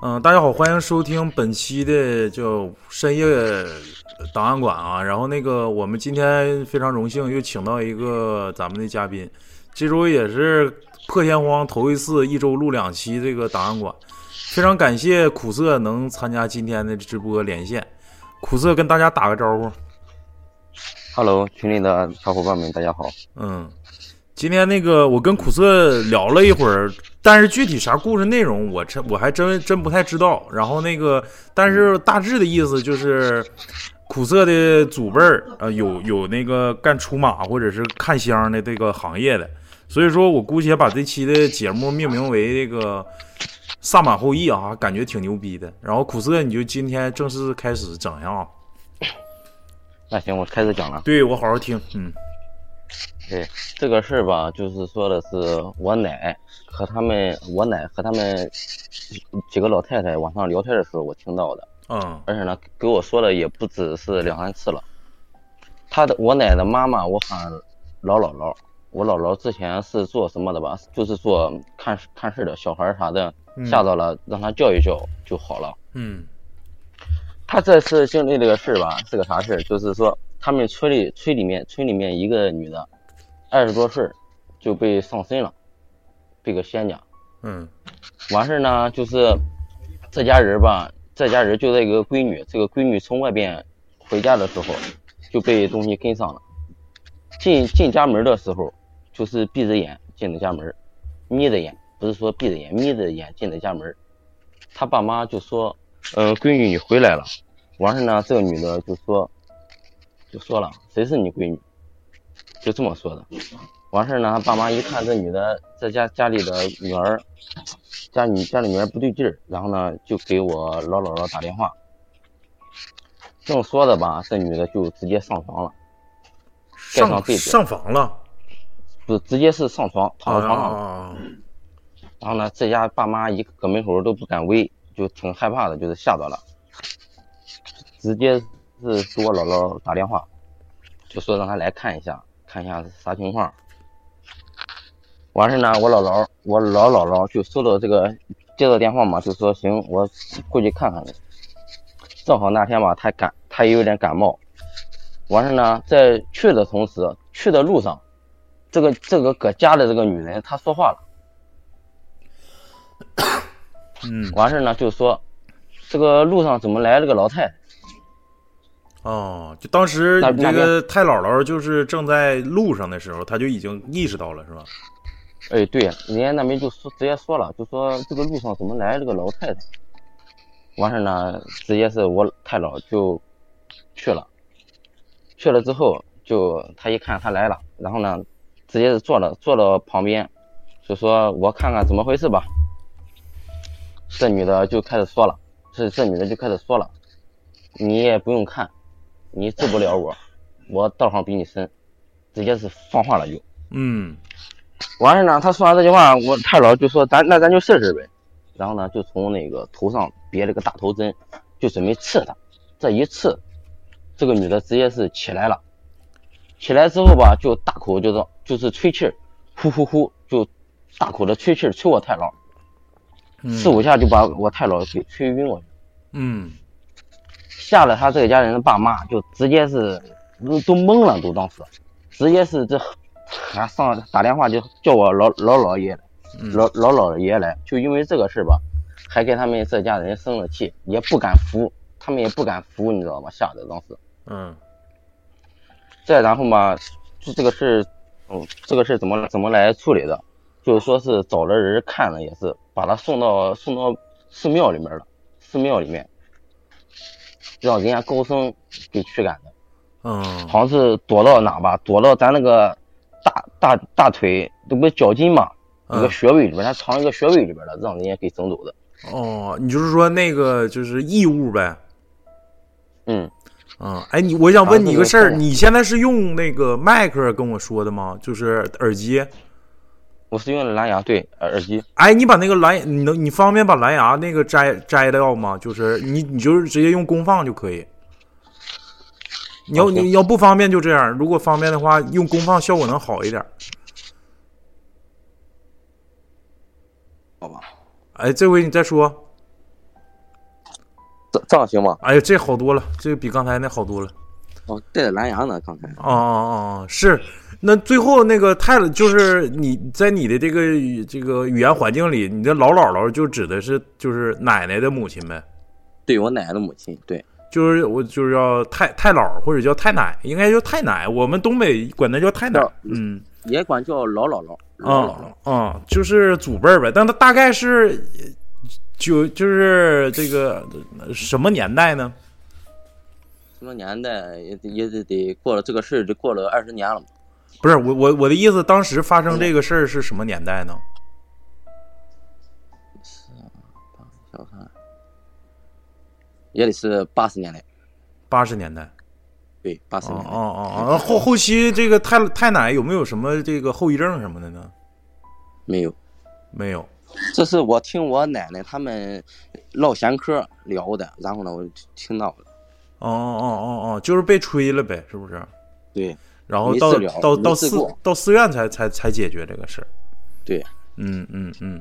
嗯，大家好，欢迎收听本期的叫深夜档案馆啊。然后那个，我们今天非常荣幸又请到一个咱们的嘉宾，这周也是破天荒头一次一周录两期这个档案馆，非常感谢苦涩能参加今天的直播连线。苦涩跟大家打个招呼。Hello，群里的小伙伴们，大家好。嗯，今天那个我跟苦涩聊了一会儿，但是具体啥故事内容我真我还真真不太知道。然后那个，但是大致的意思就是，苦涩的祖辈儿呃有有那个干出马或者是看香的这个行业的，所以说我姑且把这期的节目命名为这个萨满后裔啊，感觉挺牛逼的。然后苦涩你就今天正式开始整下啊，那行，我开始讲了。对我好好听，嗯对这个事儿吧，就是说的是我奶和他们，我奶和他们几个老太太晚上聊天的时候，我听到的。嗯而且呢，给我说的也不只是两三次了。他的我奶的妈妈，我喊老姥姥。我姥姥之前是做什么的吧？就是做看看事的，小孩儿啥的嗯吓到了，让他叫一叫就好了。嗯他这次经历这个事儿吧，是个啥事儿？就是说，他们村里村里面村里面一个女的，二十多岁儿就被上身了，被个仙家。嗯完事儿呢，就是这家人吧，这家人就这个闺女，这个闺女从外边回家的时候就被东西跟上了。进进家门的时候，就是闭着眼进的家门，眯着眼，不是说闭着眼，眯着眼进的家门。他爸妈就说：“嗯、闺女你回来了。”完事儿呢，这个女的就说，就说了：“谁是你闺女？”就这么说的。完事儿呢，他爸妈一看这女的在家家里的女儿，家女家里女儿不对劲儿，然后呢就给我老姥姥打电话。正说着吧，这女的就直接上床了，盖上上被子，上房了，不直接是上床躺在床上了。啊然后呢，这家爸妈一个搁门口都不敢围，就挺害怕的，就是吓到了，直接是给我姥姥打电话，就说让她来看一下，看一下是啥情况。完事呢，我姥姥，我老姥姥就收到这个接到电话嘛，就说行，我过去看看去。正好那天吧，她感她也有点感冒，完事呢，在去的同时，去的路上，这个这个搁家的这个女人她说话了。嗯完事儿呢，就说这个路上怎么来了个老太太？哦，就当时那你这个太姥姥就是正在路上的时候，她就已经意识到了，是吧？哎，对，人家那边就说直接说了，就说这个路上怎么来了个老太太？完事儿呢，直接是我太姥就去了，去了之后就他一看他来了，然后呢，直接是坐了坐到旁边，就说我看看怎么回事吧。这女的就开始说了，这这女的就开始说了，你也不用看，你治不了我，我道行比你深，直接是放话了就。嗯完事呢，他说完这句话，我太姥就说咱那咱就试试呗。然后呢，就从那个头上别了个大头针，就准备刺他。这一刺，这个女的直接是起来了。起来之后吧，就大口就是就是吹气儿，呼呼呼，就大口的吹气儿吹我太姥，嗯四五下就把我太姥给吹晕过去。嗯吓得他这个家人的爸妈就直接是都都懵了，都当时直接是这还上打电话就叫我老老姥爷老老姥爷来，就因为这个事儿吧，还给他们这家人生了气，也不敢扶，他们也不敢扶，你知道吗？吓得当时。嗯再然后嘛，就这个事儿，嗯，这个事儿怎么怎么来处理的？就是说是找了人看了，也是把他送到送到寺庙里面了，寺庙里面，让人家高僧给驱赶的，嗯好像是躲到哪吧，躲到咱那个大大大腿，这不是脚筋嘛，一个嗯穴位里边，他藏一个穴位里边了，让人家给整走的。哦，你就是说那个就是异物呗？嗯，嗯，哎，你我想问你一个事儿，你现在是用那个麦克跟我说的吗？就是耳机？我是用的蓝牙对耳耳机，哎，你把那个蓝，你能你方便把蓝牙那个摘摘掉吗？就是你你就是直接用功放就可以。你要你要不方便就这样，如果方便的话，用功放效果能好一点。好吧？哎，这回你再说。这样行吗？哎呀，这好多了，这个比刚才那好多了。哦，带着蓝牙呢，刚才。哦哦哦，是。那最后那个太就是你在你的这个这个语言环境里，你的老姥姥就指的是就是奶奶的母亲呗？对我奶奶的母亲，对，就是我就是叫太太姥或者叫太奶，应该叫太奶，我们东北管那叫太奶，嗯，也管叫老姥姥，老姥姥啊，就是祖辈儿呗。但他大概是就就是这个什么年代呢？什么年代也也得得过了这个事儿，就过了二十年了。不是我我我的意思，当时发生这个事儿是什么年代呢？是八小看，也得是八十年代。八十年代，对，八十年代。哦哦哦，后后期这个太太奶有没有什么这个后遗症什么的呢？没有，没有。这是我听我奶奶他们唠闲嗑聊的，然后呢，我听到了。哦哦哦哦，就是被吹了呗，是不是？对。然后到到到寺到寺院才才才解决这个事儿，对，嗯嗯嗯，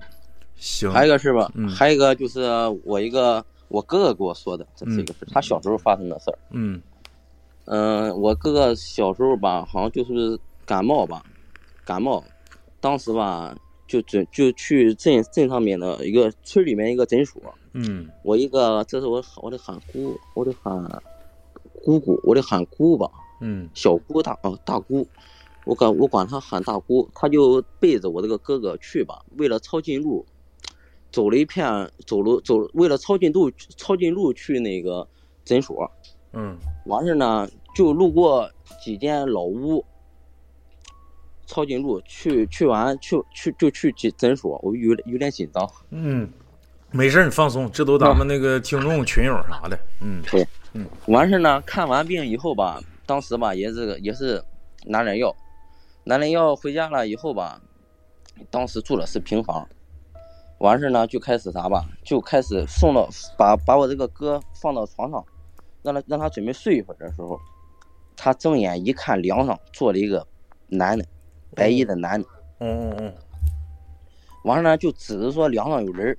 行。还有一个是吧？还有一个就是我一个我哥哥给我说的，这是一个事他小时候发生的事儿。嗯嗯，我哥哥小时候吧，好像就是感冒吧，感冒，当时吧就准就去镇镇上面的一个村里面一个诊所。嗯，我一个这是我我得喊姑，我得喊姑姑，我得喊姑吧。嗯，小姑大哦大姑，我管我管她喊大姑，她就背着我这个哥哥去吧。为了抄近路，走了一片走了走，为了抄近路抄近路去那个诊所。嗯，完事呢就路过几间老屋，抄近路去去完去去就去诊诊所，我有有点紧张。嗯，没事你放松，这都咱们那个听众群友啥的。嗯，对，嗯，完事呢看完病以后吧。当时吧，也是也是拿点药，拿点药回家了以后吧，当时住的是平房，完事呢就开始啥吧，就开始送到把把我这个哥放到床上，让他让他准备睡一会儿的时候，他睁眼一看，梁上坐了一个男的，白衣的男的，嗯嗯嗯，完事呢就指着说梁上有人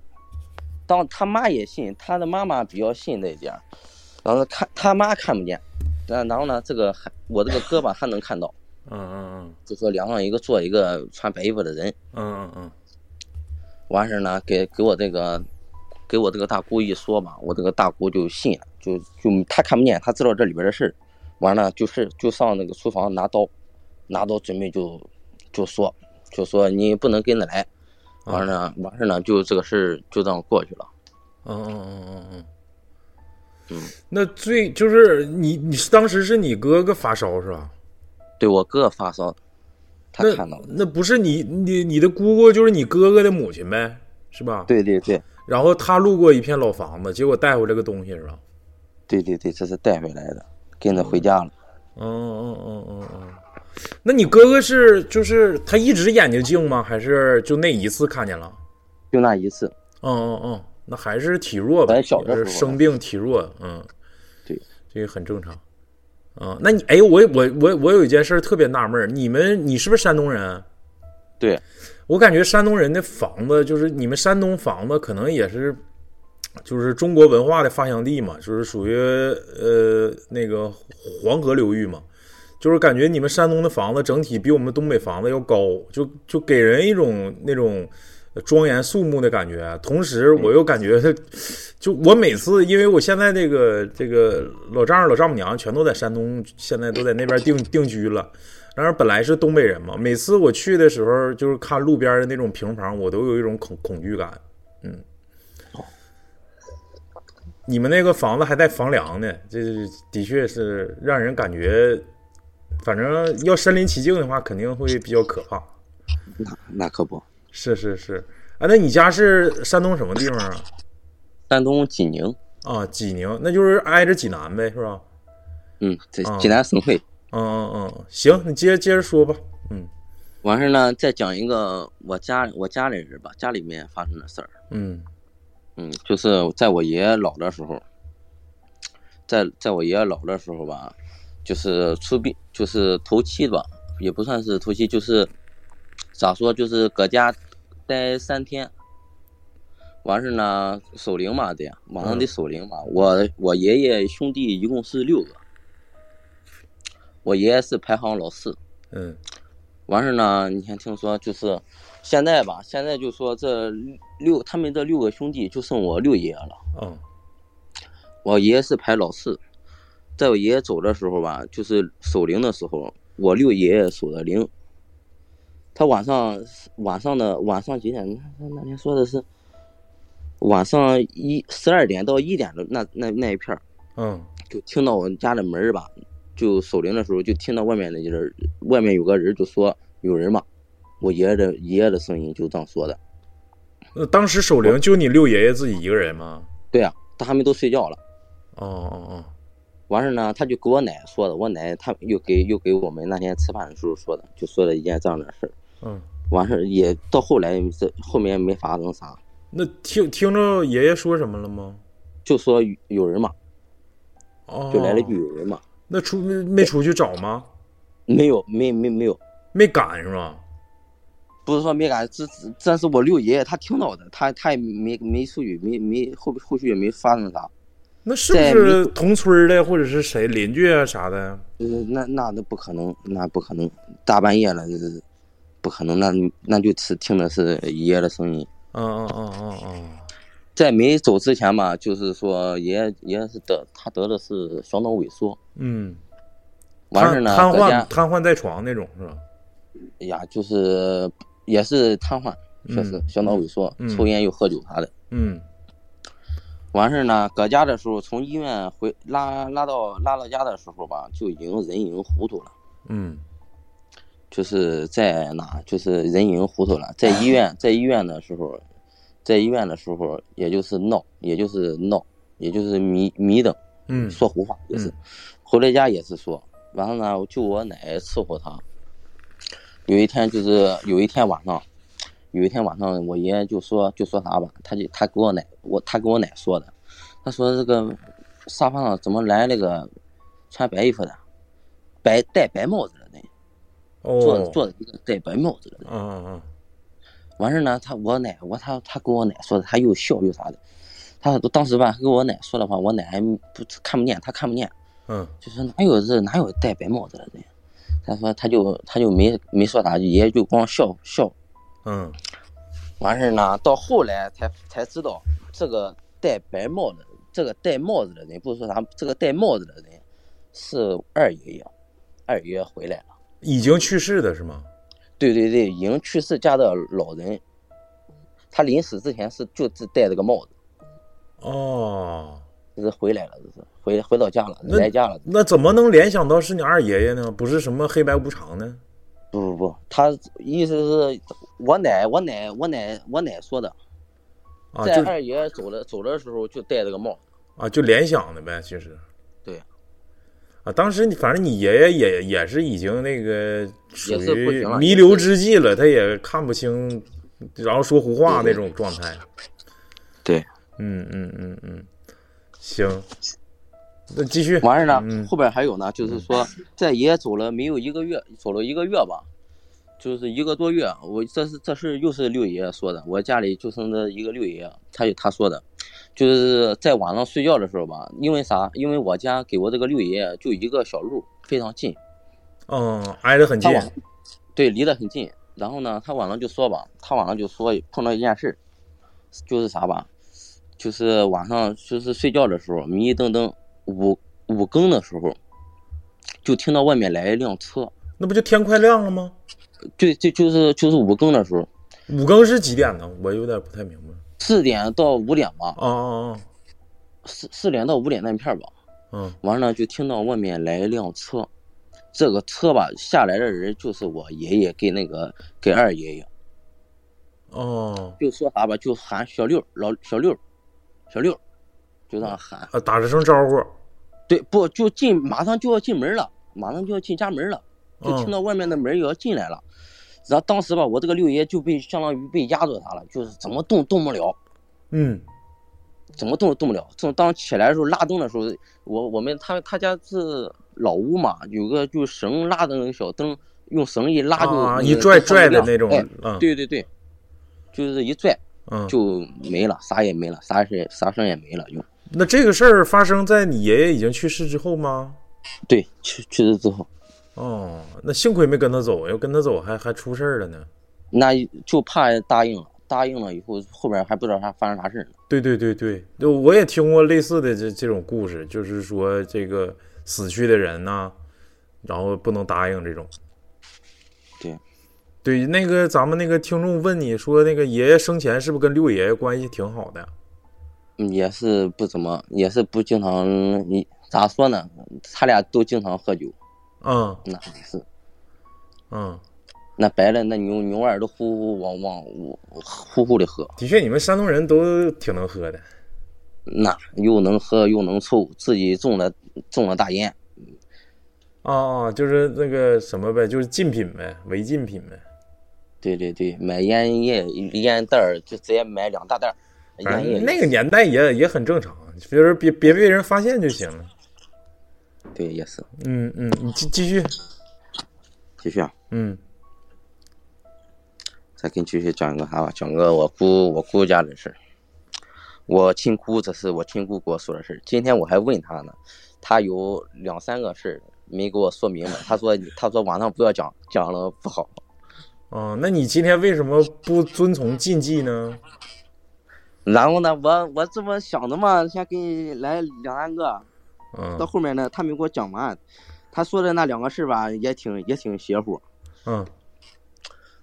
当他妈也信，他的妈妈比较信这一点，然后看他妈看不见。然然后呢，这个还我这个胳膊还能看到，嗯嗯嗯，就说梁上一个坐一个穿白衣服的人，嗯嗯嗯，完事呢，给给我这个给我这个大姑一说吧，我这个大姑就信了，就就她看不见，她知道这里边的事儿，完了就是就上那个厨房拿刀，拿刀准备就就说就说你不能跟着来，完了呢完事呢就这个事儿就这样过去了，嗯嗯嗯嗯嗯。嗯，那最就是你，你当时是你哥哥发烧是吧？对我哥发烧，他看到那不是你，你你的姑姑就是你哥哥的母亲呗，是吧？对对对。然后他路过一片老房子，结果带回来个东西是吧？对对对，这是带回来的，跟着回家了。嗯嗯嗯嗯嗯。那你哥哥是就是他一直眼睛净吗？还是就那一次看见了？就那一次。嗯嗯嗯。那还是体弱吧，是生病体弱，嗯，对，这个很正常，啊，那你哎，我我我我有一件事特别纳闷，你们你是不是山东人？对，我感觉山东人的房子就是你们山东房子可能也是，就是中国文化的发祥地嘛，就是属于呃那个黄河流域嘛，就是感觉你们山东的房子整体比我们东北房子要高，就就给人一种那种。庄严肃穆的感觉，同时我又感觉，就我每次，因为我现在这个这个老丈人老丈母娘全都在山东，现在都在那边定定居了。然而本来是东北人嘛，每次我去的时候，就是看路边的那种平房，我都有一种恐恐惧感。嗯，你们那个房子还带房梁呢，这的确是让人感觉，反正要身临其境的话，肯定会比较可怕。那那可不。是是是，啊，那你家是山东什么地方啊？山东济宁啊，济宁，那就是挨着济南呗，是吧？嗯，在济南省会。嗯嗯嗯，行，你接着接着说吧。嗯，完事呢，再讲一个我家我家里人吧，家里面发生的事儿。嗯嗯，就是在我爷爷老的时候，在在我爷爷老的时候吧，就是出殡，就是头七吧，也不算是头七，就是。咋说？就是搁家待三天，完事呢，守灵嘛得，晚上得守灵嘛。我我爷爷兄弟一共是六个，我爷爷是排行老四。嗯完事呢，你先听说，就是现在吧，现在就说这六他们这六个兄弟就剩我六爷爷了。哦我爷爷是排老四，在我爷爷走的时候吧，就是守灵的时候，我六爷爷守的灵。他晚上晚上的晚上几点？他那天说的是晚上一十二点到一点的那那那一片儿，嗯就听到我家的门儿吧，就守灵的时候就听到外面的人，外面有个人就说有人嘛，我爷爷的爷爷的声音就这样说的。那当时守灵就你六爷爷自己一个人吗？对啊，他还没都睡觉了。哦哦完事呢，他就给我奶说的，我奶他又给又给我们那天吃饭的时候说的，就说了一件这样的事儿。哦，嗯，完事儿也到后来这后面没发生啥，那听听着爷爷说什么了吗？就说有有人嘛，哦，就来了句有人嘛，那出没没出去找吗？没有没没没有，没赶是吧？不是说没敢，这这这是我六爷爷他听到的，他他也没没出去，没没后后续也没发生啥，那是不是同村的或者是谁邻居啊啥的？呃那那那不可能，那不可能，大半夜了，不可能，那那就是听的是爷爷的声音。嗯嗯嗯嗯嗯，在没走之前吧，就是说爷爷爷爷是得他得的是小脑萎缩，嗯，完事呢，瘫痪瘫痪在床那种是吧？哎呀，就是也是瘫痪，确实嗯小脑萎缩，嗯抽烟又喝酒啥的。嗯。完事呢，搁家的时候，从医院回拉拉到拉到家的时候吧，就已经人已经糊涂了，嗯就是在哪，就是人已经糊涂了，在医院在医院的时候，在医院的时候，也就是闹，也就是闹，也就是迷迷瞪。嗯说胡话也是嗯，回来家也是说，完了呢，就我奶伺候他。有一天就是有一天晚上，有一天晚上我爷爷就说就说啥吧，他就他给我奶我他给我奶说的，他说这个沙发上怎么来那个穿白衣服的，白戴白帽子坐哦，坐着一个戴白帽子的人。嗯嗯完事呢，他我奶我他他跟我奶说的，他又笑又啥的，他当时吧跟我奶说的话，我奶还不看不见，他看不见。嗯就说哪有这哪有戴白帽子的人？他说他就他就没没说啥，爷爷就光笑笑。嗯完事儿呢，到后来才才知道，这个戴白帽的，这个戴帽子的人，不是说啥，这个戴帽子的人是二爷爷，二爷爷回来了。已经去世的是吗？对对对，已经去世家的老人，他临死之前是就只戴这个帽子，哦，这是回来了，这是回回到家了，来家了。那怎么能联想到是你二爷爷呢？不是什么黑白无常呢？不不不，他意思是我奶我奶我奶我奶说的，在二爷走了走的时候就戴这个帽子。啊就联想的呗，其实。当时你反正你爷爷也也是已经那个属也是不于行了弥留之际了，他也看不清，然后说胡话那种状态。对，嗯嗯嗯嗯，行，那继续。完事呢，嗯后边还有呢，就是说在爷爷走了没有一个月，走了一个月吧，就是一个多月。我这是这事又是六爷爷说的，我家里就剩这一个六爷爷，他就他说的，就是在晚上睡觉的时候吧，因为啥？因为我家给我这个六爷爷就一个小路，非常近，嗯，挨得很近对离得很近。然后呢，他晚上就说吧，他晚上就说碰到一件事，就是啥吧，就是晚上就是睡觉的时候迷迷瞪瞪五五更的时候，就听到外面来一辆车，那不就天快亮了吗？对就就是就是五更的时候，五更是几点呢？我有点不太明白。四点到五点吧，哦哦四四点到五点那片儿吧，哦，嗯完了就听到外面来一辆车，这个车吧下来的人就是我爷爷跟那个跟二爷爷。哦，就说啥吧，就喊小六老小六，小六，就这样喊。啊，打了声招呼。对，不就进，马上就要进门了，马上就要进家门了，就听嗯到外面的门也要进来了。然后当时吧，我这个六爷就被相当于被压着他了，就是怎么动动不了，嗯。怎么动都动不了。正当起来的时候拉灯的时候，我我们他他家是老屋嘛，有个就绳拉的那个小灯，用绳一拉就、啊，一拽拽的那种哎，嗯，对对对，就是一拽，嗯，就没了，啥也没了，啥事啥声也没了，就那这个事儿发生在你爷爷已经去世之后吗？对，去去世之后，哦，那幸亏没跟他走，要跟他走还还出事儿了呢。那就怕答应了，答应了以后，后边还不知道啥发生啥事儿呢。对对对对，就我也听过类似的这这种故事，就是说这个死去的人呐、然后不能答应这种。对，对，那个咱们那个听众问你说，那个爷爷生前是不是跟六爷爷关系挺好的？嗯也是不怎么，也是不经常，你咋说呢？他俩都经常喝酒，嗯那是嗯，那白了那牛牛二都呼呼往往呼呼的喝，的确，你们山东人都挺能喝的。那又能喝又能抽，自己种了种了大烟，啊啊，就是那个什么呗，就是禁品呗，违禁品呗。对对对，买烟叶烟袋儿就直接买两大袋儿，那个年代也也很正常，就是别别被人发现就行了。对也是。嗯嗯，你继继续。继续啊，嗯再给你继续讲一个啥吧，讲个我姑我姑家的事儿。我亲姑，这是我亲姑给我说的事儿。今天我还问她呢，她有两三个事儿没给我说明白。她说她说晚上不要讲，讲了不好。哦，那你今天为什么不遵从禁忌呢？然后呢，我我这么想的嘛，先给你来两三个。到嗯后面呢，他没给我讲完。他说的那两个事儿吧，也挺也挺邪乎。嗯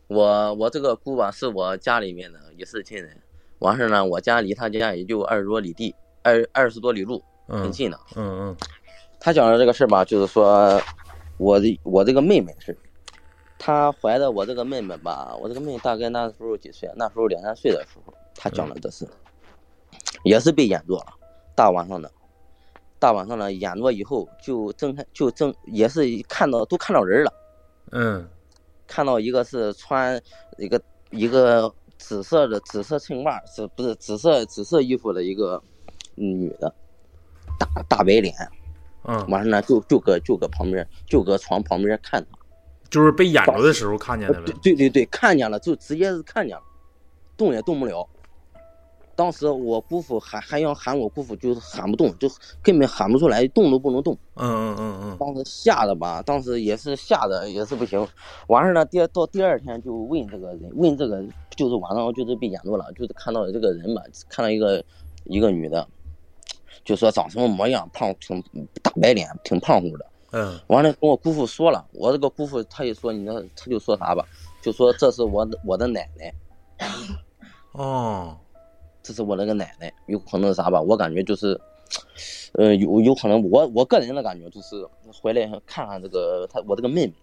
我我这个姑吧，是我家里面的，也是亲人。完事儿呢，我家离他家也就二十多里地，二二十多里路，很嗯近的。嗯嗯他讲的这个事儿吧，就是说，我的我这个妹妹的事儿。她怀的我这个妹妹吧，我这个妹妹大概那时候几岁？那时候两三岁的时候，她讲的这事，也是被演着了。大晚上的，大晚上的演着以后，就睁开就睁，也是看到都看到人了。嗯看到一个是穿一个一个紫色的紫色衬袜，是不是紫色紫色衣服的一个女的，大大白脸，嗯，完事呢就就搁就搁旁边就搁床旁边看他，就是被演着的时候看见的。对对对，看见了就直接是看见了，动也动不了。当时我姑父还还想喊我姑父，就是喊不动，就根本喊不出来，动都不能动。嗯嗯嗯嗯当时吓得吧，当时也是吓得也是不行。完事呢，第二到第二天就问这个人，问这个就是晚上就是被撵住了，就是看到这个人吧，看到一个一个女的，就说长什么模样，胖挺大白脸，挺胖乎的。嗯完了跟我姑父说了，我这个姑父他一说你那他就说啥吧，就说这是我我的奶奶，哦，这是我那个奶奶，有可能是啥吧？我感觉就是，呃，有有可能我我个人的感觉就是回来看看这个她我这个妹妹，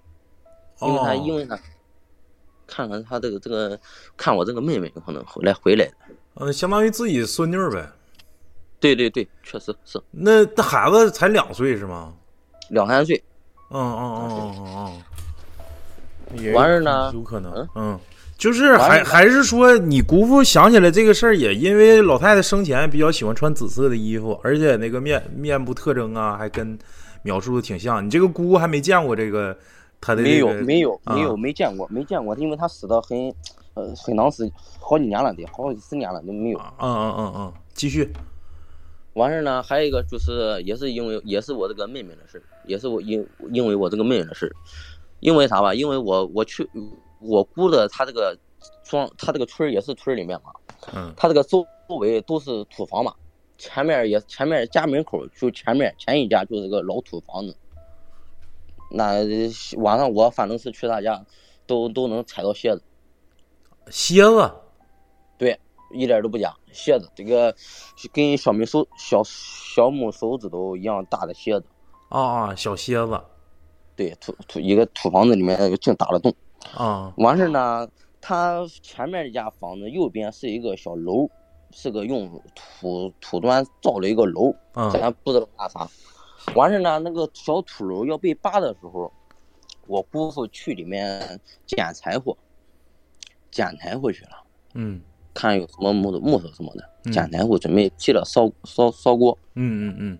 因为他哦因为她看看她这个这个看我这个妹妹有可能回来回来的。嗯，相当于自己孙女呗。对对对，确实是那那孩子才两岁是吗？两三岁，嗯嗯嗯嗯嗯完事儿呢有可能嗯，嗯，就是还还是说你姑父想起来这个事儿，也因为老太太生前比较喜欢穿紫色的衣服，而且那个面面部特征啊，还跟描述的挺像。你这个姑还没见过这个她的没有这个没有啊没有没见过没见过，因为他死的很呃很长时好几年了得好几十年了都没有。嗯嗯嗯嗯，继续。完事儿呢，还有一个就是，也是因为也是我这个妹妹的事儿，也是我因因为我这个妹妹的事儿，因为啥吧？因为我我去我估的他这个庄，他这个村儿也是村儿里面嘛，嗯她这个周围都是土房嘛，前面也前面家门口就前面前一家就是个老土房子，那晚上我反正是去他家，都都能踩到蝎子，蝎子。对，一点都不假，蝎子这个跟小拇手小小拇手指头一样大的蝎子。啊啊，小蝎子对，土土一个土房子里面净打了洞。啊，完事儿呢，他前面一家房子右边是一个小楼，是个用土土砖造了一个楼，嗯咱不知道干啥。完事儿呢，那个小土楼要被扒的时候，我姑父去里面捡柴火，捡柴火去了，嗯。看有什么木头木头什么的，嗯捡柴火准备起了烧烧烧锅，嗯嗯嗯，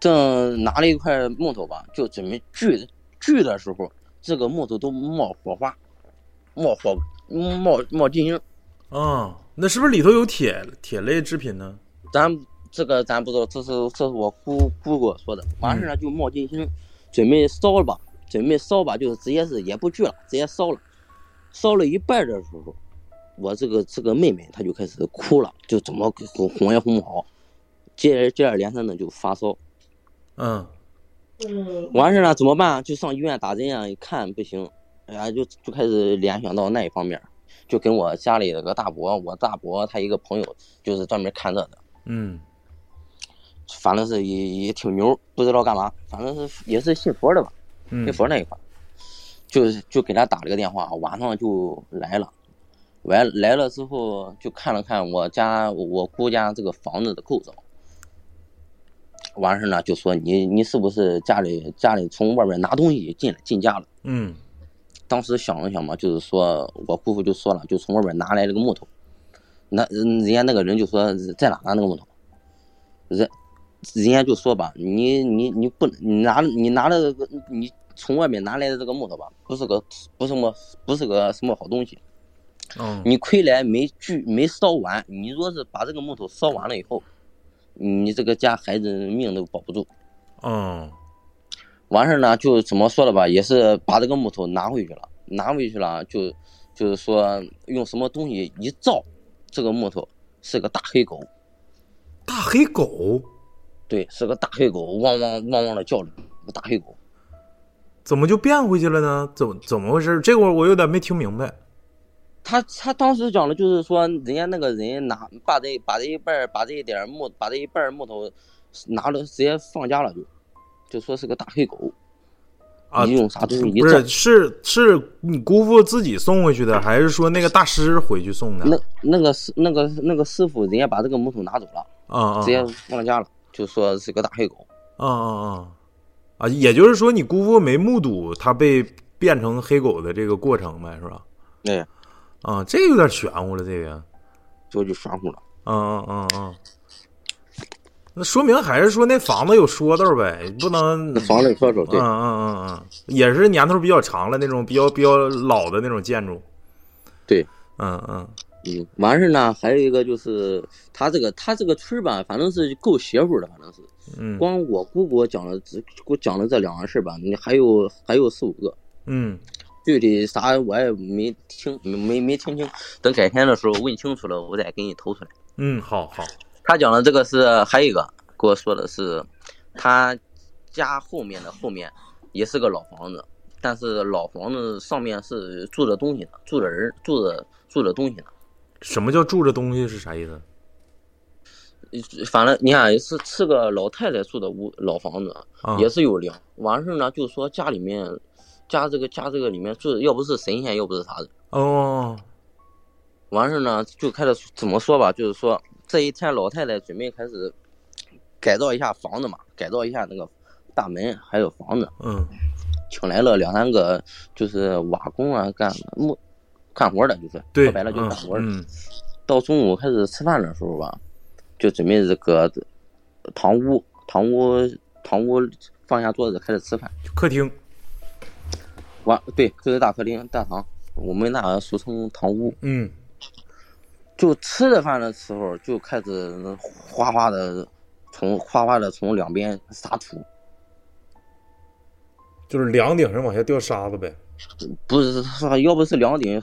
正拿了一块木头吧，就准备锯锯的时候，这个木头都冒火花，冒火冒冒金星。嗯那是不是里头有铁铁类制品呢？咱这个咱不知道，这是这是我姑姑给我说的。完事儿呢就冒金星，准备烧了吧，准备烧吧，就是直接是也不锯了，直接烧了。烧了一半的时候，我这个这个妹妹她就开始哭了，就怎么哄哄也哄不好，接接二连三的就发烧。嗯完事儿呢怎么办？就上医院打针啊，一看不行，哎呀，就就开始联想到那一方面，就跟我家里那个大伯，我大伯他一个朋友就是专门看这的，嗯。反正是也也挺牛，不知道干嘛，反正是也是信佛的吧，嗯。信佛那一块儿，就是就给他打了个电话，晚上就来了，来来了之后就看了看我家我姑家这个房子的构造，完事儿呢就说你你是不是家里家里从外边拿东西进来进家了？嗯。当时想了想嘛，就是说我姑父就说了，就从外边拿来这个木头，那嗯人家那个人就说在哪拿那个木头，人人家就说吧，你你你不你拿你拿的这个你从外面拿来的这个木头吧，不是个不是么不是个什么好东西，嗯。你亏来没锯没烧完，你若是把这个木头烧完了以后，你这个家孩子命都保不住。嗯完事儿呢，就怎么说了吧，也是把这个木头拿回去了，拿回去了就就是说用什么东西一照，这个木头是个大黑狗，大黑狗对，是个大黑狗，汪汪汪汪的叫着，个大黑狗。怎么就变回去了呢？怎么怎么回事？这会儿我有点没听明白。他他当时讲的就是说，人家那个人拿把这把这一半儿把这一点儿木把这一半儿木头拿了，直接放家了就，就说是个大黑狗，啊你用啥东西不是，，是是你姑父自己送回去的，还是说那个大师回去送的？那那个师那个那个师傅人家把这个木头拿走了，啊啊直接放家了，就说是个大黑狗。啊啊啊啊！也就是说，你姑父没目睹他被变成黑狗的这个过程呗，是吧？哎，啊，这个有点玄乎了，这个。这就玄乎了。嗯嗯嗯嗯。那说明还是说那房子有说道呗，不能。那房子说说对嗯，嗯嗯嗯，也是年头比较长了那种比较比较老的那种建筑。对，嗯嗯嗯，完事儿呢，还有一个就是他这个他这个村儿吧，反正是够邪乎的，反正是。嗯光我姑给我讲了，只给我讲了这两个事儿吧，你还有还有四五个，嗯具体啥我也没听没没没听清，等改天的时候问清楚了，我再给你投出来。嗯，好好。他讲的这个是还有一个跟我说的是，他家后面的后面也是个老房子，但是老房子上面是住着东西的，住着人，住着住着东西的。什么叫住着东西是啥意思？反正你看是是个老太太住的屋老房子，啊，也是有梁。完事儿呢，就说家里面家这个家这个里面住，要不是神仙，要不是啥的。哦，完事儿呢，就开始怎么说吧，就是说这一天老太太准备开始改造一下房子嘛，改造一下那个大门还有房子，嗯请来了两三个就是瓦工啊，干木干活的，就是对，说白了就是干活的。嗯到中午开始吃饭的时候吧，就准备这个堂屋堂屋堂屋放下桌子开始吃饭。嗯，客厅。完对，就是大客厅大堂，我们那俗称堂屋。嗯就吃着饭的时候，就开始哗哗的从哗哗的从两边撒土，就是梁顶上往下掉沙子呗。不是说要不是梁顶，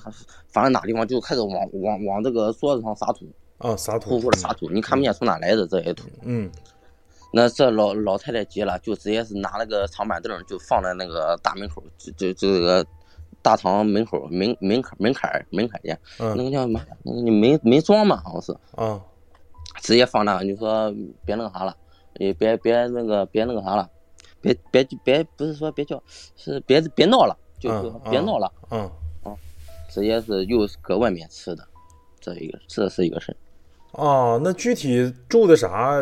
反正哪地方就开始往往往这个桌子上撒土，啊，撒土呼。呼的撒土，你看不见从哪来的这些土。嗯那这老老太太急了，就直接是拿了个长板凳，就放在那个大门口，就就就这个大堂门口门门槛门槛儿门槛儿去，那嗯个叫什么？那个你门门桩嘛，好像是。啊直接放那，你说别那个啥了，也别别那个别那个啥了，别别别不是说别叫，是别别闹了，就嗯是别闹了，嗯直接是又搁外面吃的，这一个这是一个事儿，啊，那具体住的啥，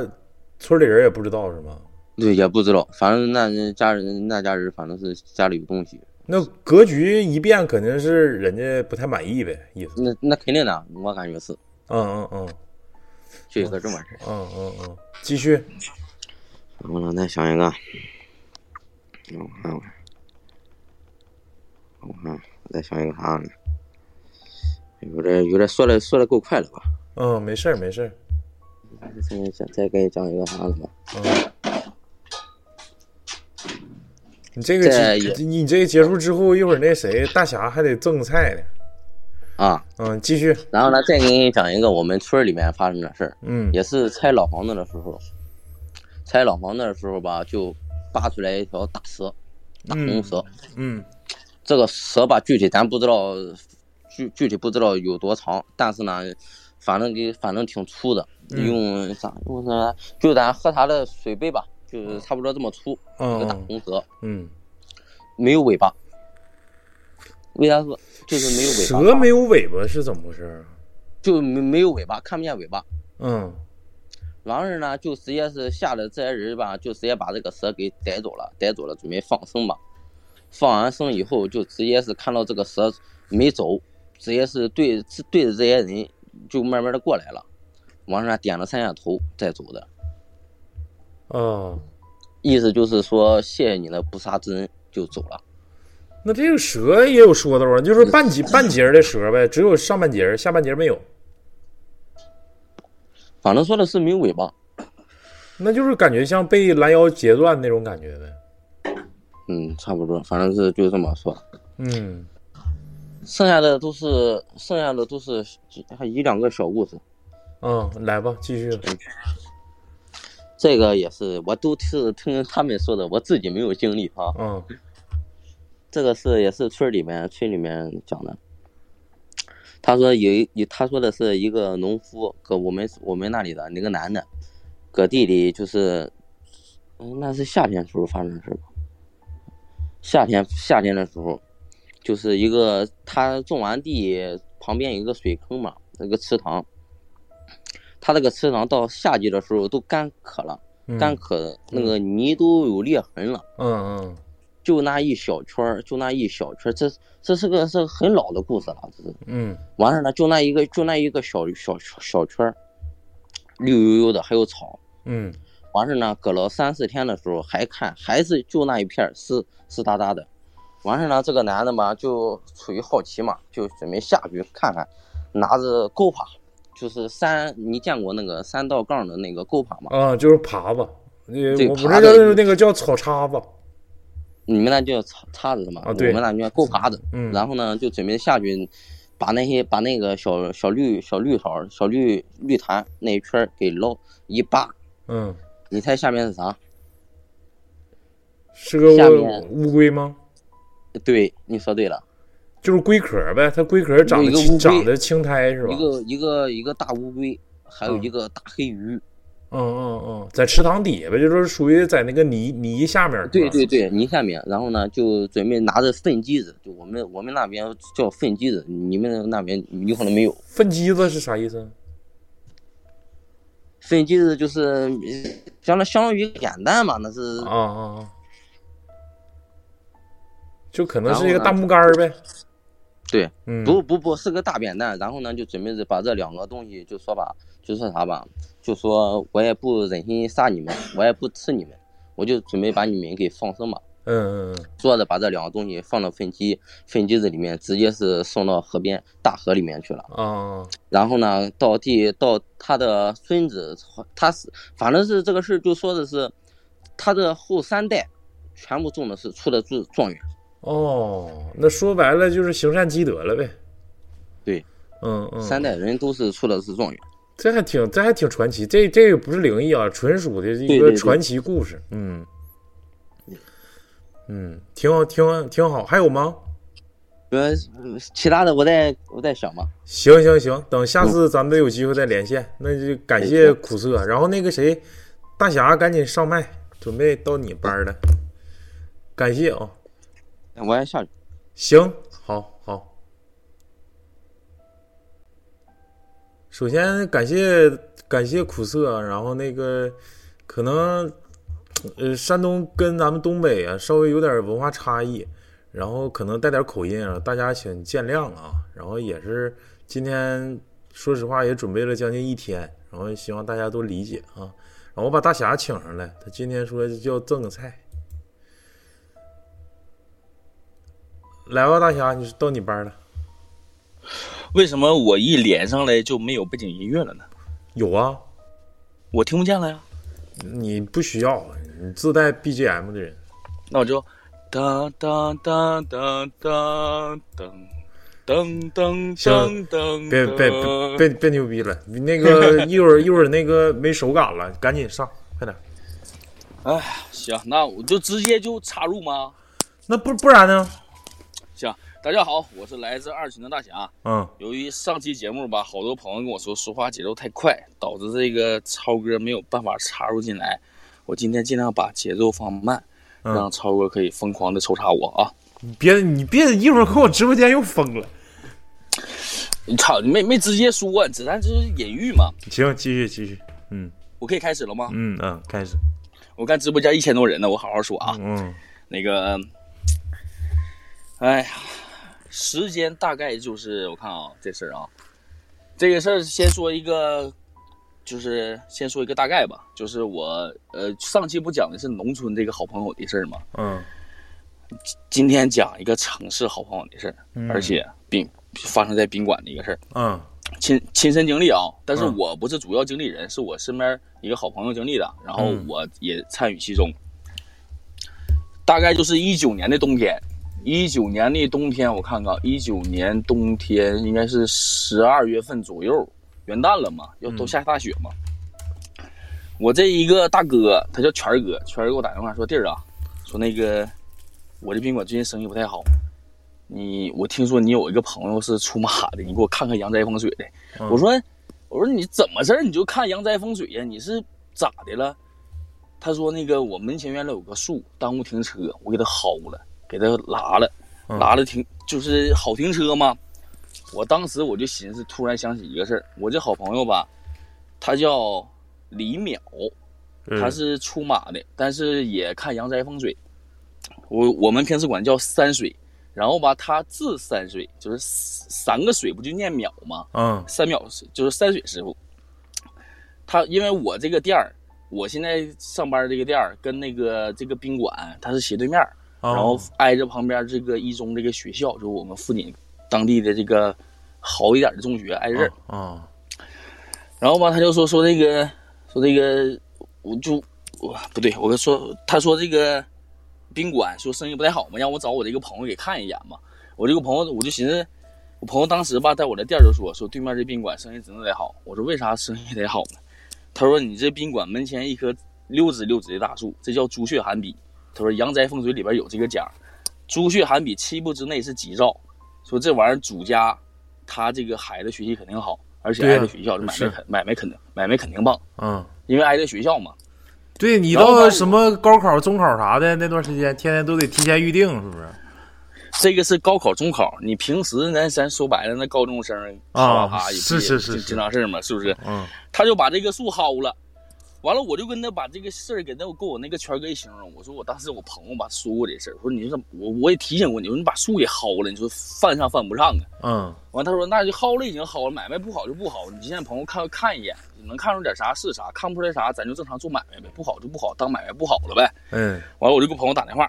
村里人也不知道是吗？对也不知道，反正那人家人那家人反正是家里有东西，那格局一变，肯定是人家不太满意呗，意思。那那肯定的，我感觉是嗯嗯嗯就一个这么事儿。嗯嗯嗯，继续。我能再想一个，我看看，我看我再想一个啥呢？有点有点说的说的够快了吧？嗯，没事儿没事儿。再再再给你讲一个啥子吧？嗯，你这个结你这个结束之后，一会儿那谁大侠还得赠菜呢。啊，嗯，继续。然后呢，再给你讲一个我们村里面发生的事儿，嗯也是拆老房子的时候，拆老房子的时候吧，就扒出来一条大蛇，大红蛇。嗯这个蛇吧，具体咱不知道，具具体不知道有多长，但是呢，反正给反正挺粗的，嗯用啥用啥，就咱喝茶的水杯吧，就是差不多这么粗，一个大嗯红蛇，嗯，没有尾巴。为啥说就是没有尾巴？蛇没有尾巴是怎么回事啊？就没没有尾巴，看不见尾巴。嗯完事呢，就直接是吓得这些人吧，就直接把这个蛇给逮走了，逮走了，准备放生吧。放完生以后，就直接是看到这个蛇没走，直接是对是对着这些人就慢慢的过来了，往上点了三下头再走的，嗯，意思就是说谢谢你的不杀之恩就走了。那这个蛇也有说道啊，就是半截半截的蛇呗，只有上半截，下半截没有。反正说的是没有尾巴，那就是感觉像被拦腰截断那种感觉呗。嗯，差不多，反正是就这么说。嗯剩下的都是剩下的都是还一两个小故事。嗯，来吧，继续。这个也是，我都是听他们说的，我自己没有经历啊。嗯这个是也是村里面村里面讲的。他说有一有他说的是一个农夫搁我们我们那里的那个男的，搁地里就是，嗯，那是夏天时候发生的事吧。夏天夏天的时候，就是一个他种完地旁边有一个水坑嘛，那个池塘。他这个池塘到夏季的时候都干渴了，嗯干渴那个泥都有裂痕了。嗯嗯就那一小圈儿，就那一小圈儿，这这是个是很老的故事了，这是。嗯完事儿呢，就那一个就那一个小小小圈儿，绿油油的，还有草。嗯完事呢，隔了三四天的时候还看，还是就那一片湿湿哒哒的。完事儿呢，这个男的嘛，就出于好奇嘛，就准备下去看看，拿着钩耙，就是三，你见过那个三道杠的那个钩耙吗？啊，就是耙子。呃对我不是叫那个叫草叉子。你们那叫叉叉子是吗？啊对我们那叫钩耙子。嗯然后呢，就准备下去，把那些把那个小小绿小绿草小绿绿檀那一圈给捞一扒，嗯，你猜下面是啥？是个乌乌龟吗？对，你说对了，就是龟壳呗，它龟壳长得长得青苔是吧？一个一个一个大乌龟，还有嗯一个大黑鱼。嗯嗯嗯，在池塘底下呗，就是属于在那个泥泥下面。对对对，泥下面，然后呢就准备拿着粪机子，就我们我们那边叫粪机子，你们那边有可能没有。粪机子是啥意思？粪机子就是呃相当相当于扁担嘛，那是啊啊啊！就可能是一个大木杆儿呗。对，嗯，不不不是个大扁担，然后呢就准备着把这两个东西就说吧，就说啥吧，就说我也不忍心杀你们，我也不吃你们，我就准备把你们给放生吧。嗯嗯嗯说着把这两个东西放到粪机粪机子里面，直接是送到河边大河里面去了。啊然后呢，到地到他的孙子，他是反正是这个事儿就说的是他的后三代全部中的是出的是状元。哦，那说白了就是行善积德了呗。对，嗯嗯，三代人都是出的是状元。这还挺这还挺传奇，这这个不是灵异啊，纯属的一个传奇故事。嗯嗯，挺好，挺，挺好。还有吗？呃，其他的我再我再想吧。行行行，等下次咱们有机会再连线。那就感谢苦涩，然后那个谁，大侠赶紧上麦，准备到你班了。感谢啊，我先下去。行，好好。首先感谢感谢苦涩，然后那个可能呃山东跟咱们东北啊稍微有点文化差异，然后可能带点口音啊，大家请见谅啊。然后也是今天说实话也准备了将近一天，然后希望大家都理解啊。然后我把大侠请上来，他今天说要赠个菜。来吧，大侠，你是到你班了。为什么我一连上来就没有背景音乐了呢？有啊，我听不见了呀。你不需要，你自带 BGM 的人。那我就哒哒哒哒哒噔噔噔噔噔，别别别别别牛逼了！你那个一会儿一会儿那个没手感了，赶紧上，快点。哎，行，那我就直接就插入吗？那不不然呢？行，大家好，我是来自二群的大侠。嗯，由于上期节目吧，好多朋友跟我说说话节奏太快，导致这个超哥没有办法插入进来。我今天尽量把节奏放慢，嗯让超哥可以疯狂的抽查我啊！你别你别一会儿给我直播间又疯了。你操，你没没直接说，子弹就是隐喻嘛。行，继续继续。嗯我可以开始了吗？嗯嗯，开始。我看直播间一千多人呢，我好好说啊。嗯那个，哎呀，时间大概就是我看啊，这事儿啊，这个事儿先说一个，就是先说一个大概吧，就是我呃上期不讲的是农村这个好朋友的事儿吗？嗯。今天讲一个城市好朋友的事儿，嗯。而且宾发生在宾馆的一个事儿，嗯。亲亲身经历啊，但是嗯。我不是主要经历人，是我身边一个好朋友经历的，然后嗯。我也参与其中。大概就是一九年的冬天，一九年的冬天，我看看，一九年冬天应该是十二月份左右，元旦了嘛，要都嗯下大雪嘛。我这一个大哥，他叫权哥，权哥给我打电话说弟儿啊，说那个我这宾馆最近生意不太好，你我听说你有一个朋友是出马的，你给我看看阳宅风水的。嗯我说我说你怎么事儿你就看阳宅风水呀？你是咋的了？他说那个我门前原来有个树耽误停车，我给他薅了，给他拉了，嗯拉了停就是好停车嘛。我当时我就寻思，突然想起一个事儿，我这好朋友吧，他叫李淼，嗯他是出马的，但是也看阳宅风水。我我们平时管叫山水，然后吧，他字山水，就是三个水不就念淼吗？嗯三淼就是山水师傅。他因为我这个店儿，我现在上班这个店儿跟那个这个宾馆它是斜对面儿，哦然后挨着旁边这个一中这个学校，就是我们附近当地的这个好一点的中学挨着。啊然后吧，他就说说这个说这个，我就我不对，我说他说这个宾馆说生意不太好嘛，让我找我这个朋友给看一眼嘛。我这个朋友我就寻思，我朋友当时吧在我的店就说说对面这宾馆生意真的得好。我说为啥生意得好呢？他说你这宾馆门前一棵溜直溜直的大树，这叫朱雀寒笔。他说阳宅风水里边有这个讲，朱雀寒比七步之内是吉兆，说这玩意儿主家他这个孩子学习肯定好，而且挨着学校，这买卖肯买卖肯定买卖肯定棒，嗯，因为挨着学校嘛。对你到什么高考、中考啥的那段时间，天天都得提前预定，是不是？这个是高考、中考，你平时咱，咱说白了，那高中生啊是也是是是经经常事儿嘛，是不是？嗯他就把这个树薅了，完了我就跟他把这个事儿给那跟我那个圈哥一形容，我说我当时我朋友吧说过这事儿，我说你说我我也提醒过你，我说你把树给薅了，你说犯上犯不上啊？嗯完他说那就薅了已经薅了，买卖不好就不好，你现在朋友看看一眼，能看出点啥是啥，看不出来啥咱就正常做买卖呗，不好就不好，当买卖不好了呗。嗯完了我就给朋友打电话，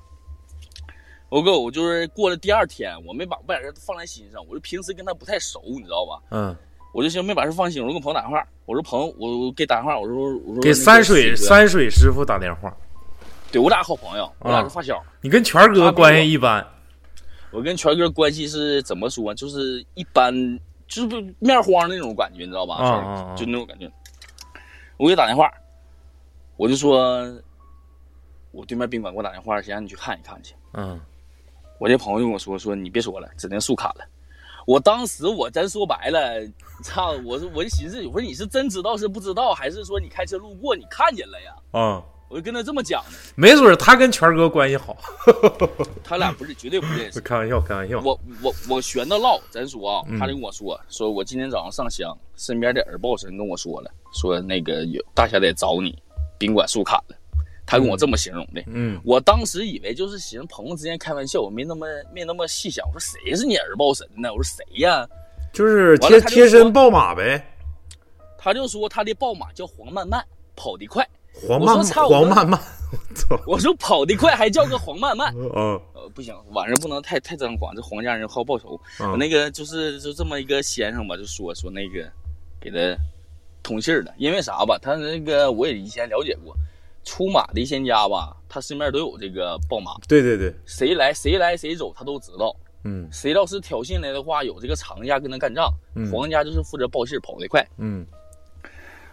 我哥我就是过了第二天，我没把不把这放在心上，我就平时跟他不太熟，你知道吧？嗯，我就寻思没把事放心，我就跟朋友打电话，我说朋友，我我给打电话，我说我说给那个山水山水师傅打电话。对我俩好朋友，我俩啊是发小。你跟权哥关系一般，我跟权哥关系是怎么说？就是一般，就是不面黄那种感觉，你知道吧？啊啊啊就那种感觉。我给他打电话，我就说，我对面宾馆给我打电话，想让你去看一看去。嗯我这朋友就跟我说说你别说了，指定树砍了。我当时我真说白了，操！我说我就寻思，我说你是真知道是不知道，还是说你开车路过你看见了呀？啊，我就跟他这么讲的，没准儿他跟权哥关系好。他俩不是绝对不认识。开玩笑，开玩笑。我我我悬的唠，咱说啊，嗯他就跟我说，说我今天早上上香，身边的耳报神跟我说了，说那个有大侠得找你，宾馆树砍了，他跟我这么形容的。嗯我当时以为就是寻思朋友之间开玩笑，我没那么没那么细想。我说谁是你耳报神呢？我说谁呀？就是贴完了贴身报马呗，他就说他的报马叫黄漫漫，跑得快。黄漫我说操黄漫漫，我说跑得快还叫个黄漫漫，嗯呃不行，晚上不能太太张狂，这黄家人好报仇。嗯我那个就是就这么一个先生吧，就说说那个给他通信儿的，因为啥吧？他那个我也以前了解过，出马的仙家吧，他身边都有这个报马，对对对，谁来谁来谁走他都知道。嗯谁要是挑衅来的话，有这个厂家跟他干仗，嗯皇家就是负责报信儿跑得快。嗯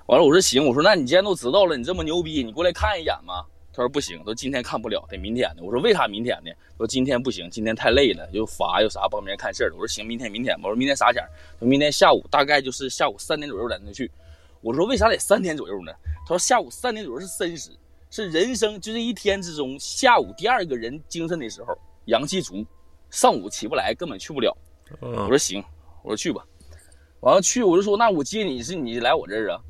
完了，我说行，我说那你既然都知道了，你这么牛逼，你过来看一眼嘛。他说不行，说今天看不了，得明天的。我说为啥明天呢？他说今天不行，今天太累了，又乏又啥，帮别人看事儿。我说行，明天明天吧。我说明天啥前说明天下午大概就是下午三点左右咱就去。我说为啥得三点左右呢？他说下午三点左右是申时，是人生就是一天之中下午第二个人精神的时候，阳气足，上午起不来，根本去不了。我嗯说行，我说去吧。完了去，我就说那我接你是你来我这儿啊？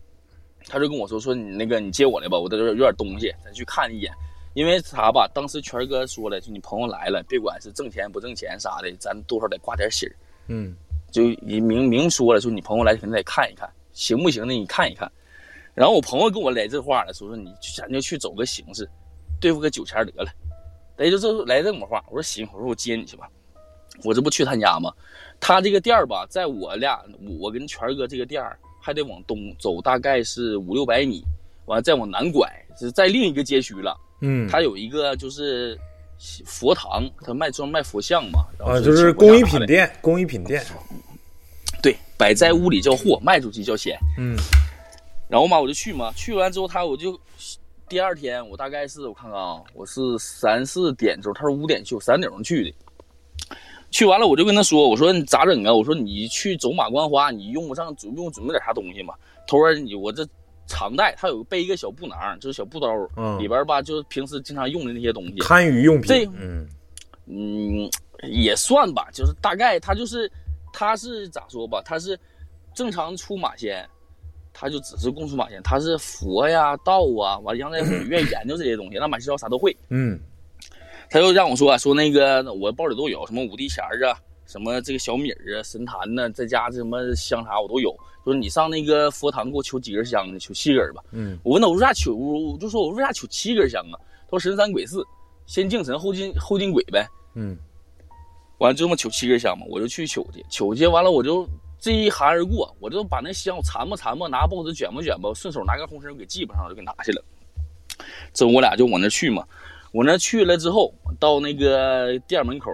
他就跟我说说你那个你接我来吧，我这有点东西，咱去看一眼。因为啥吧？当时权哥说了，就你朋友来了，别管是挣钱不挣钱啥的，咱多少得挂点心儿。嗯就已明明说了，说你朋友来肯定得看一看，行不行的你看一看。然后我朋友跟我来这话了，说说你咱就去走个形式，对付个九钱得了。哎，就这来这么话，我说行，我说我接你去吧。我这不去他家吗？他这个店儿吧，在我俩我跟权儿哥这个店儿还得往东走，大概是五六百米，完了再往南拐，是在另一个街区了。嗯他有一个就是佛堂，他卖专卖佛像嘛，然后啊，就是工艺品店，工艺品店，对，摆在屋里叫货，卖出去叫钱。嗯然后嘛，我就去嘛，去完之后他我就第二天我大概是我看看啊，我是三四点钟，他说五点去，我三点钟去的。去完了我就跟他说，我说你咋整啊？我说你去走马观花，你用不上准用准备点啥东西嘛？他说你我这常带，他有背一个小布囊，就是小布兜，嗯里边吧就是平时经常用的那些东西。堪舆用这品，嗯嗯，也算吧，就是大概他就是他是咋说吧，他是正常出马仙，他就只是供出马仙，他是佛呀道啊，完了杨大夫愿意研究这些东西，那马西道啥都会。嗯他就让我说啊，说那个我包里都有什么五帝钱儿啊，什么这个小米儿啊、神坛呢，再加什么香茶我都有。就是你上那个佛堂给我求几根香呢？求七根吧。嗯我问他我为啥求，我就说我为啥求七根香啊？他说神三鬼四，先敬神后敬后敬鬼呗。嗯完了就这么求七根香嘛，我就去求去，求去完了我就这一寒而过，我就把那香我缠吧缠吧，拿报纸卷吧卷吧，顺手拿个红绳给系巴上，我就给拿去了。这我俩就往那去嘛，我那去了之后，到那个店门口，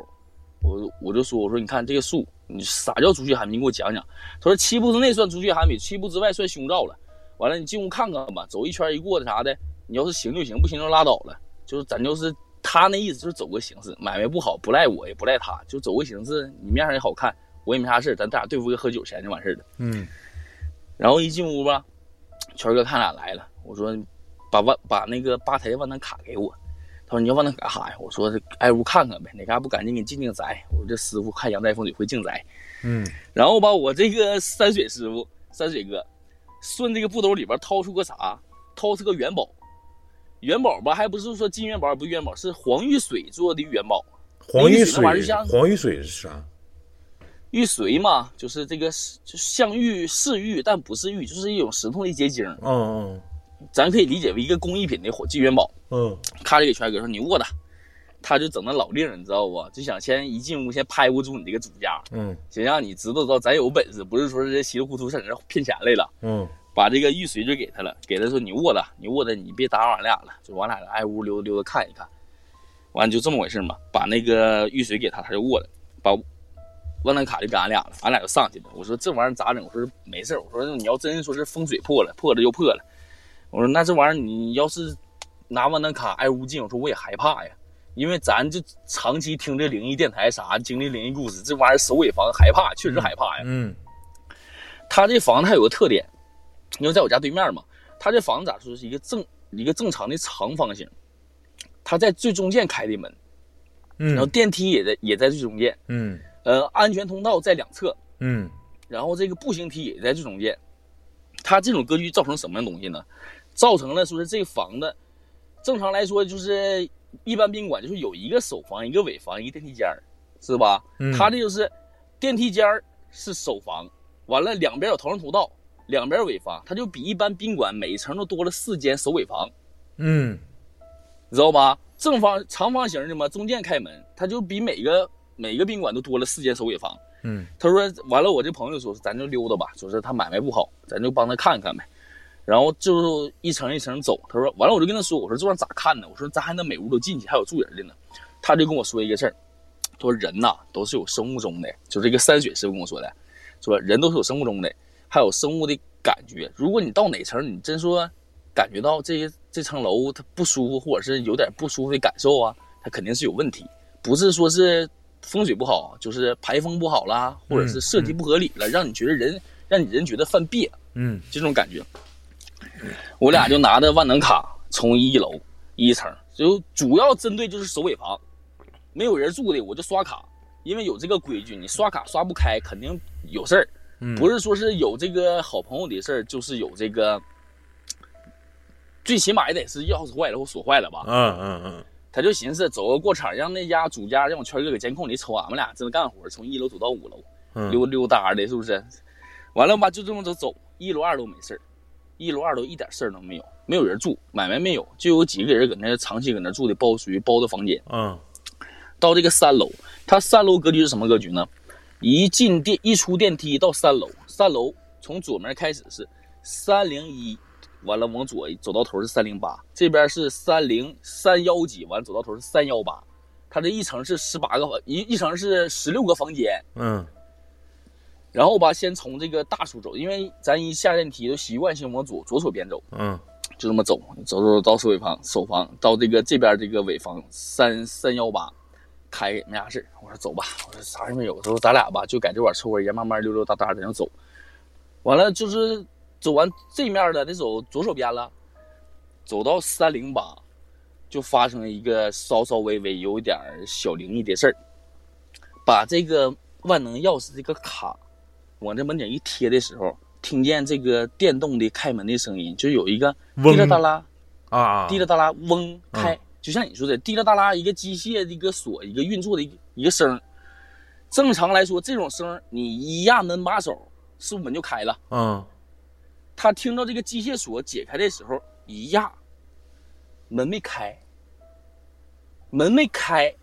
我我就说我说你看这个树，你啥叫朱雀寒冰？你给我讲讲。他说七步之内算朱雀寒冰，七步之外算凶兆了。完了你进屋看看吧，走一圈一过的啥的，你要是行就行，不行就拉倒了。就是咱就是他那意思就是走个形式，买卖不好不赖我也不赖他，就走个形式，你面上也好看，我也没啥事儿咱俩对付个喝酒钱就完事儿了。嗯然后一进屋吧，权哥看俩来了，我说把万把那个吧台万能卡给我。他说你要万能卡干啥呀？我说挨屋看看呗，哪嘎不赶紧给你净净宅。我说这师傅看阳宅风水会净宅。嗯然后吧，我这个山水师傅山水哥，顺这个布兜里边掏出个啥？掏出个元宝。元宝吧，还不是说金元宝，不是元宝，是黄玉水做的元宝。黄玉水黄玉水是啥？玉髓嘛，就是这个就像玉是玉，但不是玉，就是一种石头的结晶。嗯咱可以理解为一个工艺品的火金元宝。嗯咔就给全哥说你握的，他就整那老令儿，你知道不？就想先一进屋先拍不住你这个主家，嗯想让你知道知道咱有本事，不是说这稀里糊涂上你这骗钱来了。嗯把这个玉髓就给他了，给他说你握的，你握的，你别打扰俺俩了，就俺俩挨屋溜达溜达看一看。完就这么回事嘛，把那个玉髓给他，他就握了，把万能卡就给俺俩了，俺俩就上去了。我说这玩意儿咋整？我说没事儿我说你要真说是风水破了，破了就破了。我说那这玩意儿你要是拿万能卡挨屋进，我说我也害怕呀，因为咱就长期听这灵异电台啥，经历灵异故事，这玩意儿首尾房害怕，确实害怕呀。嗯他这房子还有个特点，因为在我家对面嘛，他这房子咋说是一个正一个正常的长方形，他在最中间开的门，然后嗯电梯也在也在最中间，嗯呃，安全通道在两侧，嗯然后这个步行梯也在最中间。它这种格局造成什么样东西呢？造成了说是这个房子，正常来说就是一般宾馆就是有一个首房、一个尾房、一个电梯间儿，是吧？嗯，他这就是电梯间儿是首房，完了两边有逃生通道，两边尾房，它就比一般宾馆每一层都多了四间首尾房，嗯你知道吧？正方长方形的嘛，中间开门，它就比每个每个宾馆都多了四间首尾房。嗯他说完了，我这朋友说咱就溜达吧，就是他买卖不好，咱就帮他看看呗。然后就一层一层走。他说完了，我就跟他说，我说这玩意儿咋看呢？我说咱还能每屋都进去，还有住人的呢。他就跟我说一个事儿，他说人呐都是有生物钟的，就这个山水师傅跟我说的，说人都是有生物钟的，还有生物的感觉。如果你到哪层，你真说感觉到这些这层楼它不舒服，或者是有点不舒服的感受啊，它肯定是有问题，不是说是风水不好，就是排风不好啦，或者是设计不合理了，让你觉得人让你人觉得犯别嗯这种感觉。我俩就拿着万能卡从一楼一层，就主要针对就是首尾房，没有人住的我就刷卡，因为有这个规矩，你刷卡刷不开肯定有事不是说是有这个好朋友的事儿，就是有这个，最起码也得是钥匙坏了或锁坏了吧。嗯嗯嗯他就寻思走个过场，让那家主家让我圈哥搁监控里瞅俺们俩正干活，从一楼走到五楼，嗯，溜溜达的，是不是？完了吧，就这么走走，一楼二楼没事儿，一楼二楼一点事儿都没有，没有人住，买卖没有，就有几个人搁那长期搁那住的包属于包的房间。嗯到这个三楼，它三楼格局是什么格局呢？一进电一出电梯到三楼，三楼从左门开始是三零一，完了往左走到头是三零八，这边是三零三幺几，完了走到头是三幺八。它这一层是十八个房，一一层是十六个房间。嗯然后吧，先从这个大处走，因为咱一下电梯都习惯性往左左手边走，嗯就这么走，走走到首尾房，首房到这个这边这个尾房三三幺八，开没啥事儿我说走吧，我说啥也没有。说咱俩吧就在这块抽根烟，慢慢溜溜达达的就走。完了就是走完这面的，得走左手边了，走到三零八，就发生了一个稍稍微微有点小灵异的事儿。把这个万能钥匙这个卡往这门顶一贴的时候，听见这个电动的开门的声音，就有一个滴啦哒啦。啊啊，滴啦哒啦，嗡开，就像你说的，滴啦哒啦，一个机械的一个锁，一个运作的一个一个声。正常来说，这种声你一压门把手，是不是门就开了？嗯他听到这个机械锁解开的时候，一压，门没开，门没开，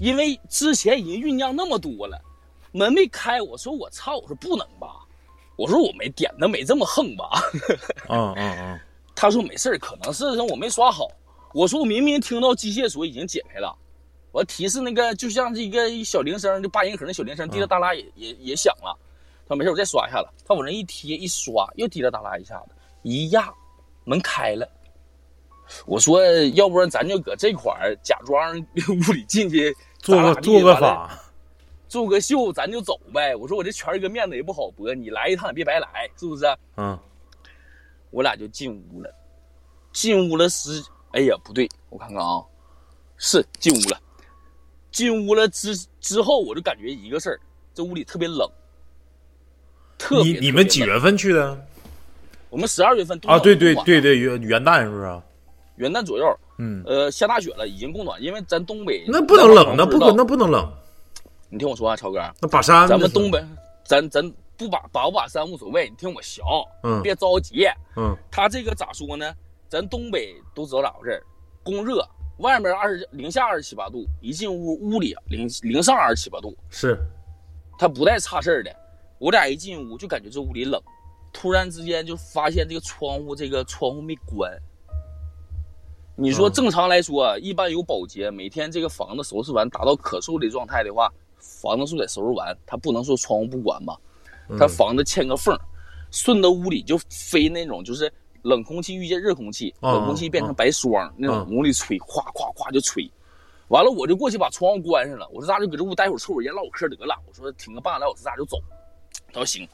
因为之前已经酝酿那么多了，门没开。我说我操，我说不能吧，我说我没点的没这么横吧。嗯嗯嗯他说没事儿，可能是我没刷好。我说我明明听到机械锁已经解开了，我提示那个就像这个小铃声，就八音盒那小铃声，滴答哒啦也、也也响了。他说没事，我再刷一下子。他往那一贴一刷，又滴啦哒啦一下子，一压门开了。我说要不然咱就搁这块儿假装屋里进去做个做个法，做个秀，咱就走呗。我说我这圈儿哥面子也不好驳，你来一趟也别白来，是不是？嗯我俩就进屋了。进屋了是，哎呀，不对，我看看啊，是进屋了。进屋了之之后，我就感觉一个事儿，这屋里特别冷。特别你你们几？月份去的我们十二月份啊？对对对对，元元旦是不是？元旦左右，嗯，呃，下大雪了，已经供暖，因为咱东北那不能冷，那不可那不能冷，你听我说啊，超哥，那把山咱们东北，咱咱不把把不把山无所谓，你听我学，嗯别着急。嗯他这个咋说呢？咱东北都知道咋回事儿，供热，外面二十零下二十七八度，一进屋屋里零零上二十七八度，是他不带差事儿的。我俩一进屋就感觉这屋里冷，突然之间就发现这个窗户这个窗户没关。你说嗯正常来说啊，一般有保洁，每天这个房子收拾完达到可收的状态的话，房子是得收拾完，他不能说窗户不关吧？他嗯房子嵌个缝儿，顺着屋里就飞那种就是冷空气遇见热空气，嗯冷空气变成白霜，那种嗯屋里吹，咵咵咵就吹。完了，我就过去把窗户关上了。我说咱就搁这屋待会儿抽会儿烟唠会嗑得了。我说挺个半个来小时，咱俩就走。他说行。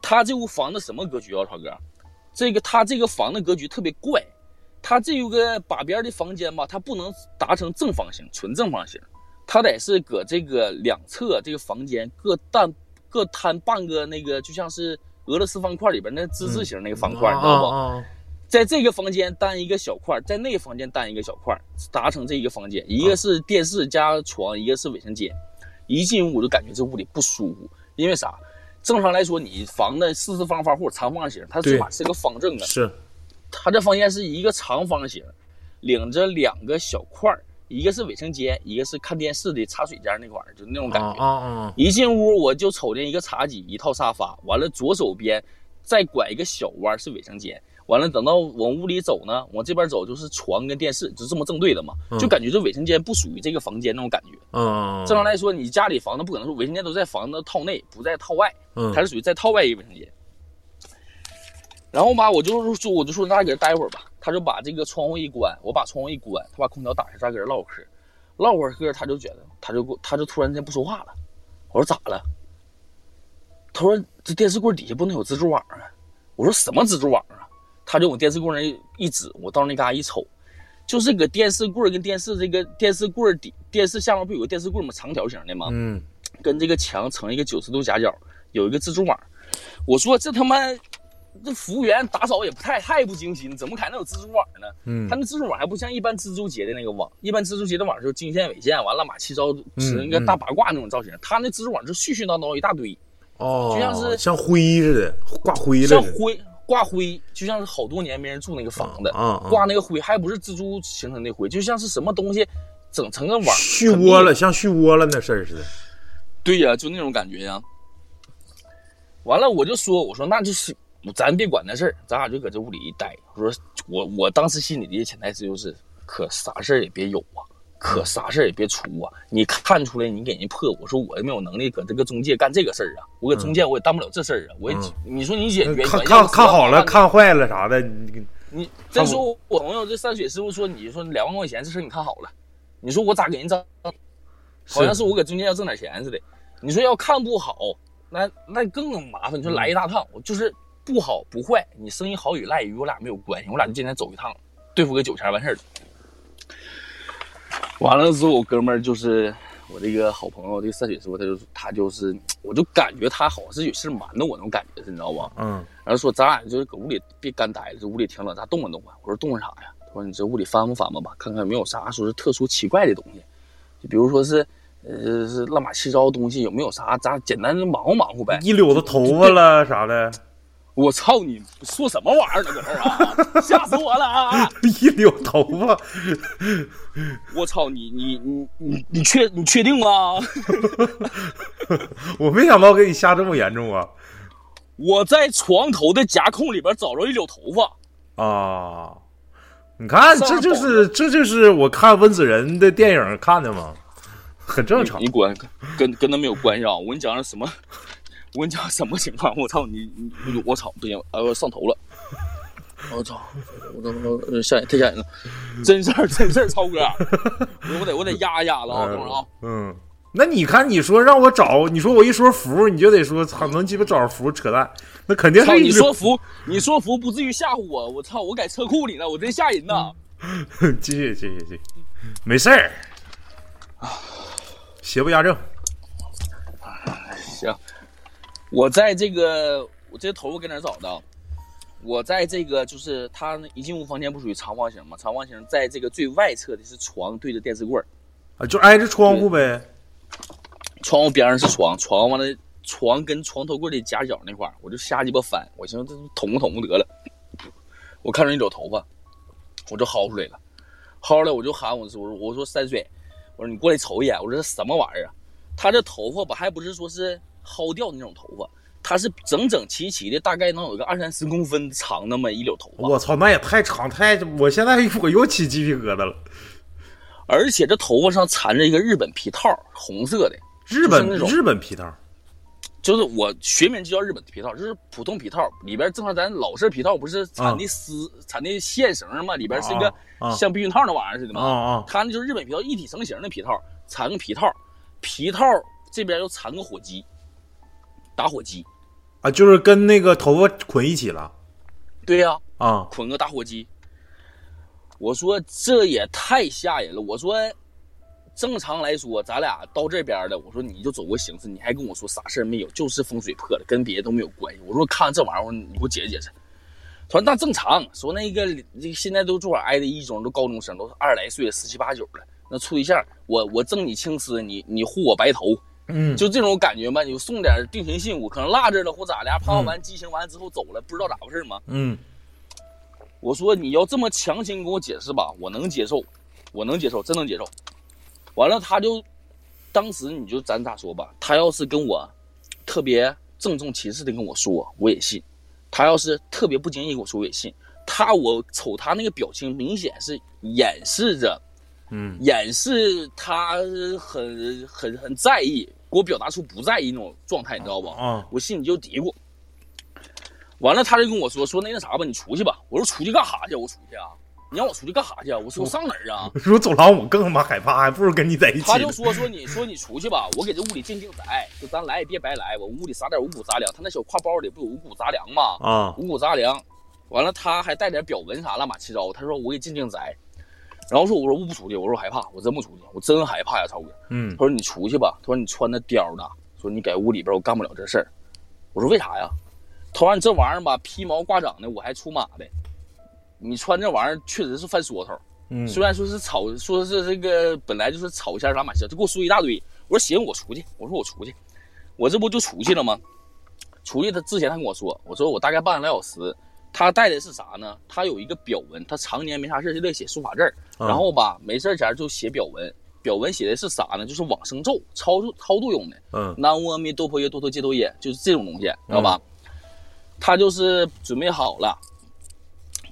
他这屋房子什么格局啊，超哥？这个他这个房子格局特别怪，他这有个把边的房间吧，它不能达成正方形，纯正方形，它得是搁这个两侧这个房间各担各摊半个那个，就像是俄罗斯方块里边那之字形那个方块，你知道不？啊啊在这个房间单一个小块，在那个房间单一个小块，达成这一个房间，一个是电视加床，一个是卫生间。一进屋我就感觉这屋里不舒服，因为啥？正常来说，你房子四四方方或者长方形，它最起码是个方正的，是它这房间是一个长方形，领着两个小块儿，一个是卫生间，一个是看电视的茶水间那块儿，就那种感觉。啊啊啊！一进屋我就瞅见一个茶几，一套沙发，完了左手边再拐一个小弯是卫生间，完了等到往屋里走呢，往这边走就是床跟电视，就这么正对的嘛，嗯就感觉这卫生间不属于这个房间那种感觉。嗯，正常来说，你家里房子不可能说卫生间都在房子套内，不在套外，嗯它是属于在套外一个卫生间。然后吧，我就说，我就说咱俩搁这待会儿吧。他就把这个窗户一关，我把窗户一关，他把空调打开，咱搁这唠会儿嗑。唠会儿嗑，他就觉得，他就他就突然间不说话了。我说咋了？他说这电视柜底下不能有蜘蛛网啊。我说什么蜘蛛网啊？他就往电视柜那一指，我到那嘎一瞅，就是个电视柜跟电视这个电视柜底电视下面不有个电视柜吗？长条形的吗？嗯跟这个墙成一个九十度夹角，有一个蜘蛛网。我说这他妈，这服务员打扫也不太太不精心，怎么可能有蜘蛛网呢？嗯他那蜘蛛网还不像一般蜘蛛结的那个网，一般蜘蛛结的网是经线、纬线，完了马七糟是那个大八卦那种造型，他那蜘蛛网是絮絮叨叨一大堆，哦，就像是像灰似的，挂灰了的。像灰挂灰，就像是好多年没人住那个房子，挂那个灰还不是蜘蛛形成的灰，就像是什么东西整成个网续窝了，。像续窝了那事儿似的。对呀、就那种感觉呀。完了，我就说，我说那就是咱别管那事儿，咱俩就搁这屋里一待。我说我我当时心里的潜台词就是，可啥事儿也别有啊，可啥事儿也别出啊。你看出来，你给人破，我说我也没有能力搁这个中介干这个事儿啊，我搁中介我也当不了这事儿啊。我也、嗯你说你解决，看你看看好了，看看坏了啥的，你你再说我朋友这山水师傅说，你说两万块钱这事儿你看好了，你说我咋给人挣？好像是我搁中介要挣点钱似的。你说要看不好，那那更麻烦。你说来一大趟，我就是不好不坏，你生意好与赖与我俩没有关系，我俩就今天走一趟，对付个九千完事儿了。完了之后，我哥们儿就是我这个好朋友，这个赛水师傅，他就他就是，我就感觉他好像是有事瞒着我那种感觉，你知道吧？嗯然后说咱俩就是搁屋里别干待着，这屋里挺冷，咱动换动换。我说动换啥呀？他说你这屋里翻吧翻吧吧，看看有没有啥说是特殊奇怪的东西，就比如说是呃是乱码七糟的东西，有没有啥？咱简单的忙活忙活呗。一绺子头发了啥的，我操你说什么玩意儿呢，哥们儿啊！吓死我了啊！一绺头发，我操你你你你你确你确定吗？我没想到给你吓这么严重啊！我在床头的夹空里边找着一绺头发。啊，你看，这就是这就是我看温子仁的电影看的吗，很正常你。滚，跟跟他没有关系啊！我跟你讲是什么？我跟你讲什么情况？我操你你我操不行，呃，我上头了！我操！我操！我吓人太吓人了！真事儿真事儿，超哥，我得我得压一压了啊！等会儿啊！嗯，那你看，你说让我找，你说我一说符，你就得说操，能鸡巴找着符扯淡，那肯定操！是你说福你说福不至于吓唬我！我操！我在车库里呢，我真吓人呐！继续继续继续，没事儿，邪不压正。行，我在这个我这头发搁哪儿找的？我在这个就是他一进屋房间不属于长方形吗？长方形在这个最外侧的是床对着电视柜儿，啊，就挨着窗户呗。窗户边上是床，床完了床跟床头柜的夹角那块儿，我就瞎鸡巴翻，我寻思这捅不捅不得了。我看着一绺头发，我就薅出来了，薅出来我就喊我说我说我说山水，我说你过来瞅一眼，我说这什么玩意儿啊？他这头发吧还不是说是薅掉的那种头发，它是整整齐齐的，大概能有个二三十公分长那么一绺头发。我操，那也太长太，我现在我又起鸡皮疙瘩了。而且这头发上缠着一个日本皮套，红色的，日本就是那种日本皮套，就是我学名就叫日本皮套，就是普通皮套里边正常咱老式皮套不是缠的丝、缠的线绳吗？里边是一个像避孕套那玩意儿似的啊吗？啊它那就是日本皮套一体成型的皮套，缠个皮套，皮套这边又缠个火机，打火机。啊，就是跟那个头发捆一起了对呀、啊。捆个打火机。我说这也太吓人了。我说正常来说，咱俩到这边了，我说你就走个形式，你还跟我说啥事儿没有，就是风水破了，跟别的都没有关系。我说看这玩意儿，你给我解释解释。他说那正常，说那个这现在都这会儿挨的一中都高中生，都是二十来岁，十七八九了。那处对象，我我挣你青丝，你你护我白头，嗯，就这种感觉嘛。你送点定情信物，可能落这了或咋的，啪啪完激情完之后走了，不知道咋回事嘛。嗯我说你要这么强行跟我解释吧，我能接受，我能接受，真能接受。完了，他就当时你就咱咋说吧，他要是跟我特别郑重其事的跟我说，我也信；他要是特别不经意跟我说，我也信。他我瞅他那个表情，明显是掩饰着，嗯掩饰他很很很在意，给我表达出不在意那种状态，你知道吧？啊，我心里就嘀咕。完了，他就跟我说说那那啥吧，你出去吧。我说出去干啥去？我出去啊？你让我出去干啥去啊？我说我上哪儿啊？如果走廊我更他妈害怕，还不如跟你在一起。他就说说你说你出去吧，我给这屋里静静宅，就咱来也别白来，我屋里撒点五谷杂粮。他那小挎包里不有五谷杂粮吗？啊，五谷杂粮，完了他还带点表文啥乱码七糟。他说我给静静宅，然后说我说我不出去，我说我害怕，我真不出去，我真害怕呀，超哥。嗯他说你出去吧，他说你穿的貂的，说你在屋里边我干不了这事儿。我说为啥呀？他说你这玩意儿吧，披毛挂掌的，我还出马的，你穿这玩意儿确实是犯说头。嗯虽然说是草，说是这个本来就是草线啥马线，就给我说一大堆。我说行，我出去。我说我出去，我这不就出去了吗？出去他之前他跟我说，我说我大概半个来小时。他带的是啥呢？他有一个表文，他常年没啥事就得写书法字然后吧没事前就写表文。表文写的是啥呢？就是往生咒，超度超度用的。嗯南无阿弥陀佛耶，多陀揭多耶，就是这种东西，知道吧？他就是准备好了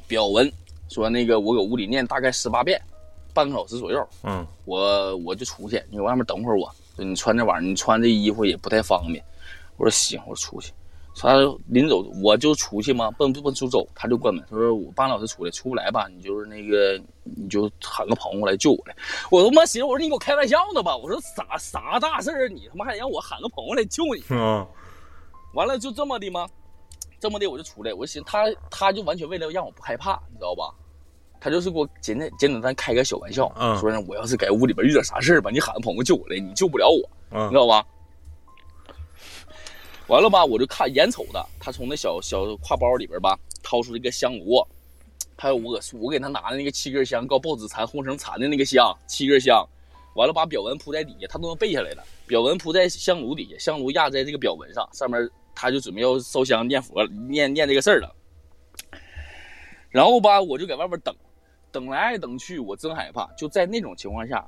表文，说那个我搁屋里念大概十八遍，半个小时左右，嗯我我就出去，你搁外面等会儿我。你穿这玩意儿，你穿这衣服也不太方便。我说行，我说出去。他临走我就出去嘛，奔奔出走，他就关门。他说我半个小时出来，出不来吧？你就是那个，你就喊个朋友来救我来。我他妈寻思，我说你给我开玩笑呢吧？我说啥啥大事儿啊？你他妈还得让我喊个朋友来救你？啊完了就这么的吗？这么的我就出来，我寻思他他就完全为了让我不害怕，你知道吧？他就是给我简简简简单单开个小玩笑，嗯说呢我要是在屋里边遇点啥事儿吧，你喊个朋友救我来，你救不了我，嗯你嗯知道吧？完了吧，我就看眼瞅着他从那小小挎包里边吧掏出一个香炉，还有我我给他拿的那个七根香，告报纸缠红绳缠的那个香，七根香，完了把表文铺在底下，他都能背下来了。表文铺在香炉底下，香炉压在这个表文上，上面他就准备要烧香念佛念念这个事儿了。然后吧，我就在外边等，等来等去，我真害怕。就在那种情况下，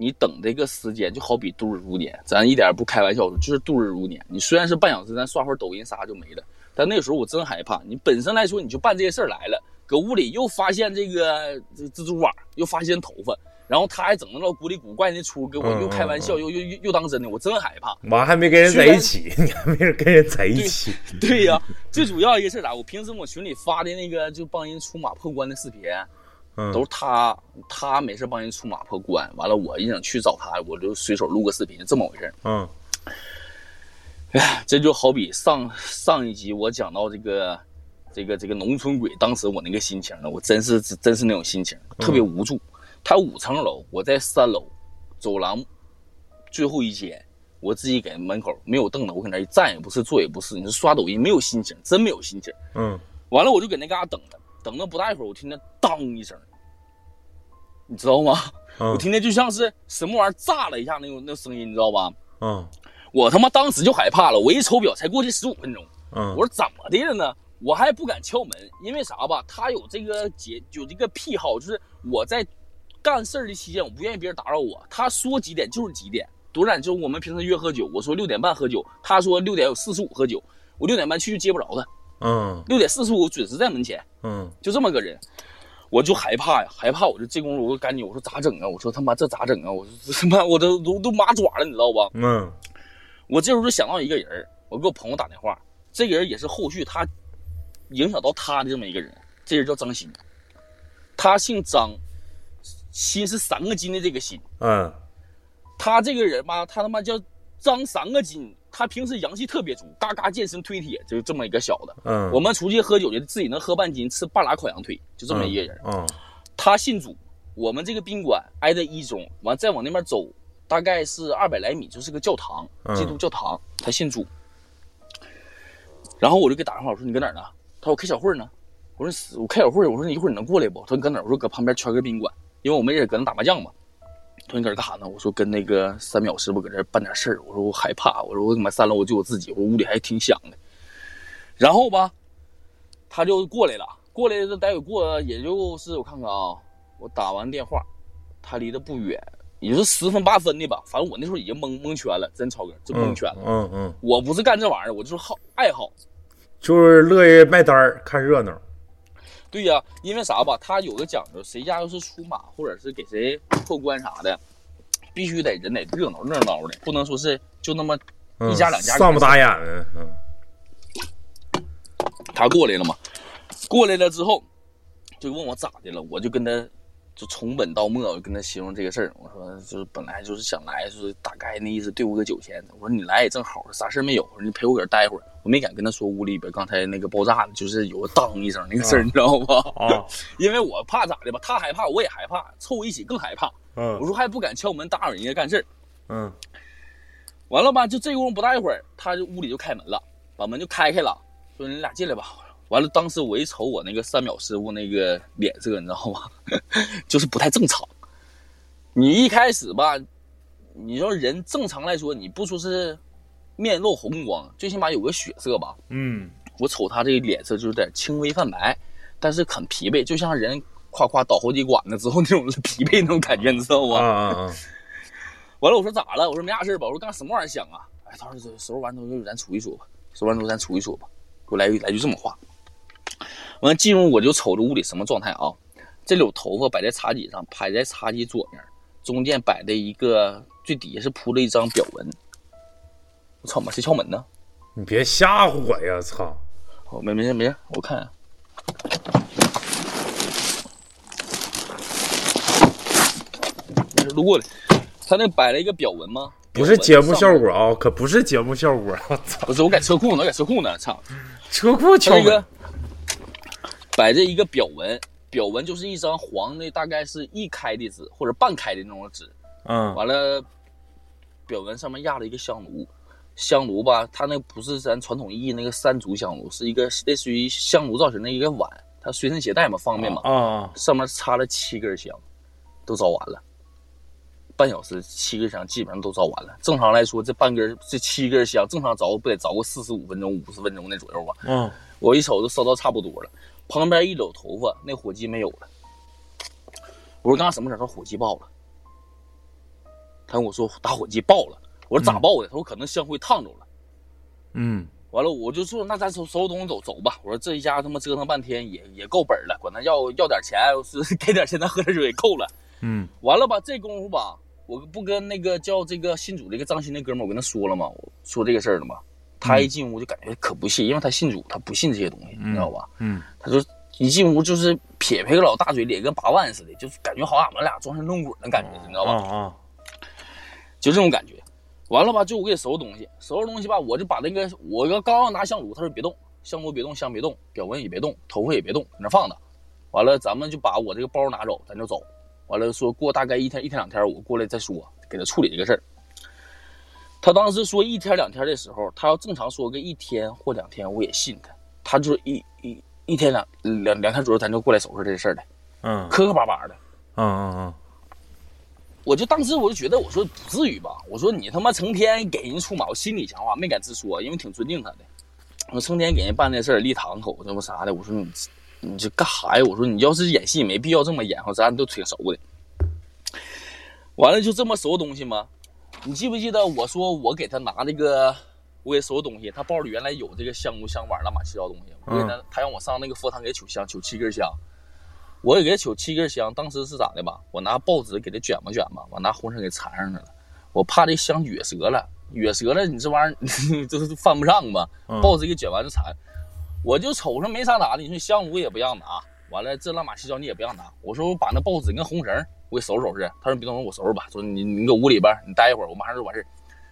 你等这个时间就好比度日如年，咱一点不开玩笑，就是度日如年。你虽然是半小时，咱刷会儿抖音啥就没了，但那时候我真害怕。你本身来说，你就办这些事儿来了，搁屋里又发现这个这蜘蛛网，又发现头发，然后他还整那老古里古怪那出，给我嗯又开玩笑，又又又又当真的，我真害怕。完还没跟人在一起，你还没人跟人在一起。对呀、最主要一个事儿啥？我平时我群里发的那个就帮人出马破关的视频，嗯都是他他没事帮人出马破关，完了我一想去找他，我就随手录个视频，这么回事儿。嗯这就好比上上一集我讲到这个这个这个农村鬼，当时我那个心情呢，我真是真是那种心情，特别无助。他五层楼，我在三楼，走廊最后一间，我自己给门口没有凳子，我搁那一站也不是，坐也不是。你是刷抖音没有心情，真没有心情。嗯完了，我就搁那嘎达等着，等了不大一会儿，我听见当一声，你知道吗？我嗯听见就像是什么玩意儿炸了一下那种那声音，你知道吧？嗯我他妈当时就害怕了，我一瞅表才过去十五分钟，嗯我说怎么的了呢？我还不敢敲门，因为啥吧？他有这个节有这个癖好，就是我在干事儿的期间，我不愿意别人打扰我。他说几点就是几点，多然就是我们平时约喝酒，我说六点半喝酒，他说六点有四十五喝酒，我六点半去就接不着他，嗯六点四十五准时在门前。嗯就这么个人，我就害怕呀，害怕，我就这功夫我就赶紧，我说咋整啊？我说他妈这咋整啊？我说他妈我都都都麻爪了，你知道吧？嗯我这时候就想到一个人儿，我给我朋友打电话，这个人也是后续他影响到他的这么一个人，这人叫张鑫，他姓张，鑫是三个金的这个鑫，嗯他这个人吧，他他妈叫张三个金，他平时阳气特别足，嘎嘎健身推铁，就这么一个小的。嗯，我们出去喝酒就自己能喝半斤，吃半拉烤羊腿，就这么一个人。嗯他信主，我们这个宾馆挨着一中，完再往那边走，大概是二百来米，就是个教堂，嗯基督教堂。他信主，然后我就给打电话，我说你搁哪儿呢？他说我开小会呢。我说死我开小会，我说你一会儿你能过来不？他说你搁哪儿？我说搁旁边圈个宾馆，因为我们也搁那打麻将嘛。他说你搁这干啥呢？我说跟那个三秒师傅搁这办点事儿。我说我害怕，我说我他妈三楼我就我自己，我屋里还挺响的。然后吧，他就过来了，过来这待会过，也就是我看看啊，我打完电话，他离得不远，也就十分八分的吧。反正我那时候已经蒙蒙圈了，真超哥，真蒙圈了。嗯嗯，我不是干这玩意儿，我就是好爱好。就是乐意卖单儿看热闹。对呀、因为啥吧？他有个讲究，谁家要是出马或者是给谁破关啥的，必须得人得热闹热闹的，不能说是就那么嗯一家两家上不打眼的。嗯他过来了嘛，过来了之后就问我咋的了，我就跟他就从本到末，我就跟他形容这个事儿。我说就是本来就是想来，就是大概那意思对我个酒钱的。我说你来也正好，啥事儿没有，我说你陪我搁这待会儿。我没敢跟他说屋里边刚才那个爆炸的，就是有个当一声那个事儿，你知道吧？啊，因为我怕咋的吧，他害怕，我也害怕，凑一起更害怕。我嗯说还不敢敲门打扰人家干事儿。嗯完了吧，就这功夫不大一会儿，他就屋里就开门了，把门就开开了，说你俩进来吧。完了，当时我一瞅我那个三秒师傅那个脸色，你知道吗？就是不太正常。你一开始吧，你说人正常来说，你不说是面露红光，最起码有个血色吧。嗯我瞅他这个脸色就有点轻微泛白，但是很疲惫，就像人夸夸倒好几管子之后那种疲惫那种感觉，你知道吗？啊啊啊！完了，我说咋了？我说没啥事吧。我说干什么玩意儿想啊？哎，他说收拾完之后咱出去说吧，收拾完之后咱出去说吧。给我来一来句这么话。完进屋我就瞅着屋里什么状态啊？这绺头发摆在茶几上，摆在茶几左面，中间摆的一个最底下是铺了一张表文。我操妈，谁敲门呢？你别吓唬我呀！操！哦，没没事没事，我看。没事，路过的。他那摆了一个表文吗？不是节目效果啊，可不是节目效果。我操！不是，我改车库呢，我改车库呢，操！车库敲门。摆着一个表文，表文就是一张黄的，大概是一开的纸或者半开的那种纸。嗯完了，表文上面压了一个香炉，香炉吧，它那不是咱传统意义那个三足香炉，是一个类似于香炉造型的一个碗，它随身携带嘛，方便嘛。啊啊！上面插了七根香，都烧完了。半小时，七根香基本上都烧完了。正常来说，这半根这七根香，正常着不得着个四十五分钟、五十分钟那左右吧。嗯我一瞅都烧到差不多了，旁边一搂头发，那火机没有了。我说刚刚什么事儿？他说火机爆了。他跟我说打火机爆了。我说咋爆的？他说可能香灰烫着了。嗯完了，我就说那咱收收拾东西走走吧。我说这一家他妈折腾半天也也够本了，管他要要点钱，是给点钱咱喝点水也够了。嗯完了吧，这功夫吧，我不跟那个叫这个新主这个张鑫那哥们儿，我跟他说了吗，我说这个事儿了嘛。他一进屋就感觉可不信，因为他信主，他不信这些东西，你知道吧？嗯他就一进屋就是撇撇个老大嘴脸，跟八万似的，就是感觉好像俺们俩装神弄鬼的感觉，你知道啊吧？啊！就这种感觉。完了吧，就我给他收拾东西，收拾东西吧，我就把那个我要刚要拿香炉，他说别动，香炉别动，香别动，表文也别动，头发也别动，搁那放着。完了，咱们就把我这个包拿走，咱就走。完了说过大概一天一天两天，我过来再说，给他处理这个事儿。他当时说一天两天的时候，他要正常说个一天或两天，我也信他。他就是一一一天两两两天左右，咱就过来收拾这事儿的，嗯磕磕巴巴的。嗯嗯嗯我就当时我就觉得，我说不至于吧，我说你他妈成天给人出马，我心里想法没敢直说，因为挺尊敬他的。我成天给人办那事儿立堂口这不啥的，我说你你这干啥呀？我说你要是演戏没必要这么演，咱都挺熟的。完了就这么收东西吗？你记不记得我说我给他拿那个，我给收东西，他包里原来有这个香炉、香碗、乱码七糟东西，我给他，他让我上那个佛堂给取香，取七根香。我也给他取七根香，当时是咋的吧？我拿报纸给他卷吧卷吧，我拿红绳给缠上去了。我怕这香撅折了，撅折了，你这玩意儿 就是犯不上吧？嗯报纸给卷完就缠，我就瞅着没啥拿的，你说香炉也不让拿，完了这乱码七糟你也不让拿。我说我把那报纸跟红绳我给收拾收拾。他说别动，我收拾吧。说你你搁屋里边你待一会儿，我马上就完事儿。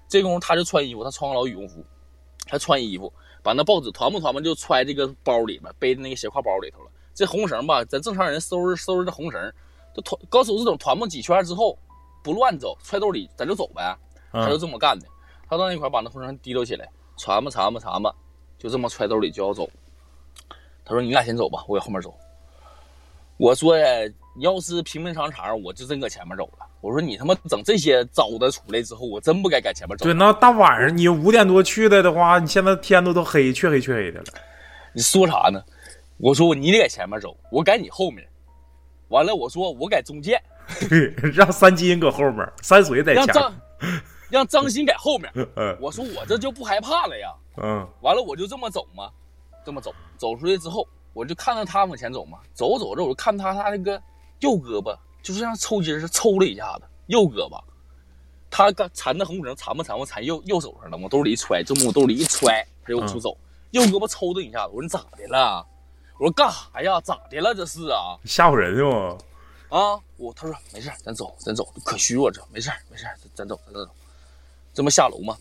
这功夫他就穿衣服，他穿个老羽绒服，他穿衣服把那报纸团吧团吧就揣这个包里边，背在那个斜挎包里头了。这红绳吧，咱正常人收拾收拾这红绳，就团搞手指头团吧几圈之后，不乱走，揣兜里咱就走呗。他就嗯这么干的。他到那块儿把那红绳提溜起来，缠吧缠吧缠吧，就这么揣兜里就要走。他说：“你俩先走吧，我搁后面走。”我说呀，要是平平常常，我就真搁前面走了。我说你他妈整这些糟的出来之后，我真不该搁前面走。对，那大晚上你五点多去的的话，你现在天都都黑，黢黑黢黑的了。你说啥呢？我说你得在前面走，我搁你后面。完了，我说我在中间，让三金搁后面，山水在前。让张让张鑫在后面。嗯我说我这就不害怕了呀。嗯完了，我就这么走嘛，这么走，走出去之后，我就看到他往前走嘛，走着走着，我就看他他那个右胳膊就是像抽筋似的抽了一下子，右胳膊，他刚缠那红绳缠吧缠吧缠右右手上了，往兜里一揣，这么往兜里一揣，他就往出走，右胳膊抽他一下子，我说你咋的了？我说干啥呀？咋的了？这是啊吓唬人是吗？啊！我他说没事，咱走，咱走，可虚弱这，没事没事，咱走咱走，这么下楼吗，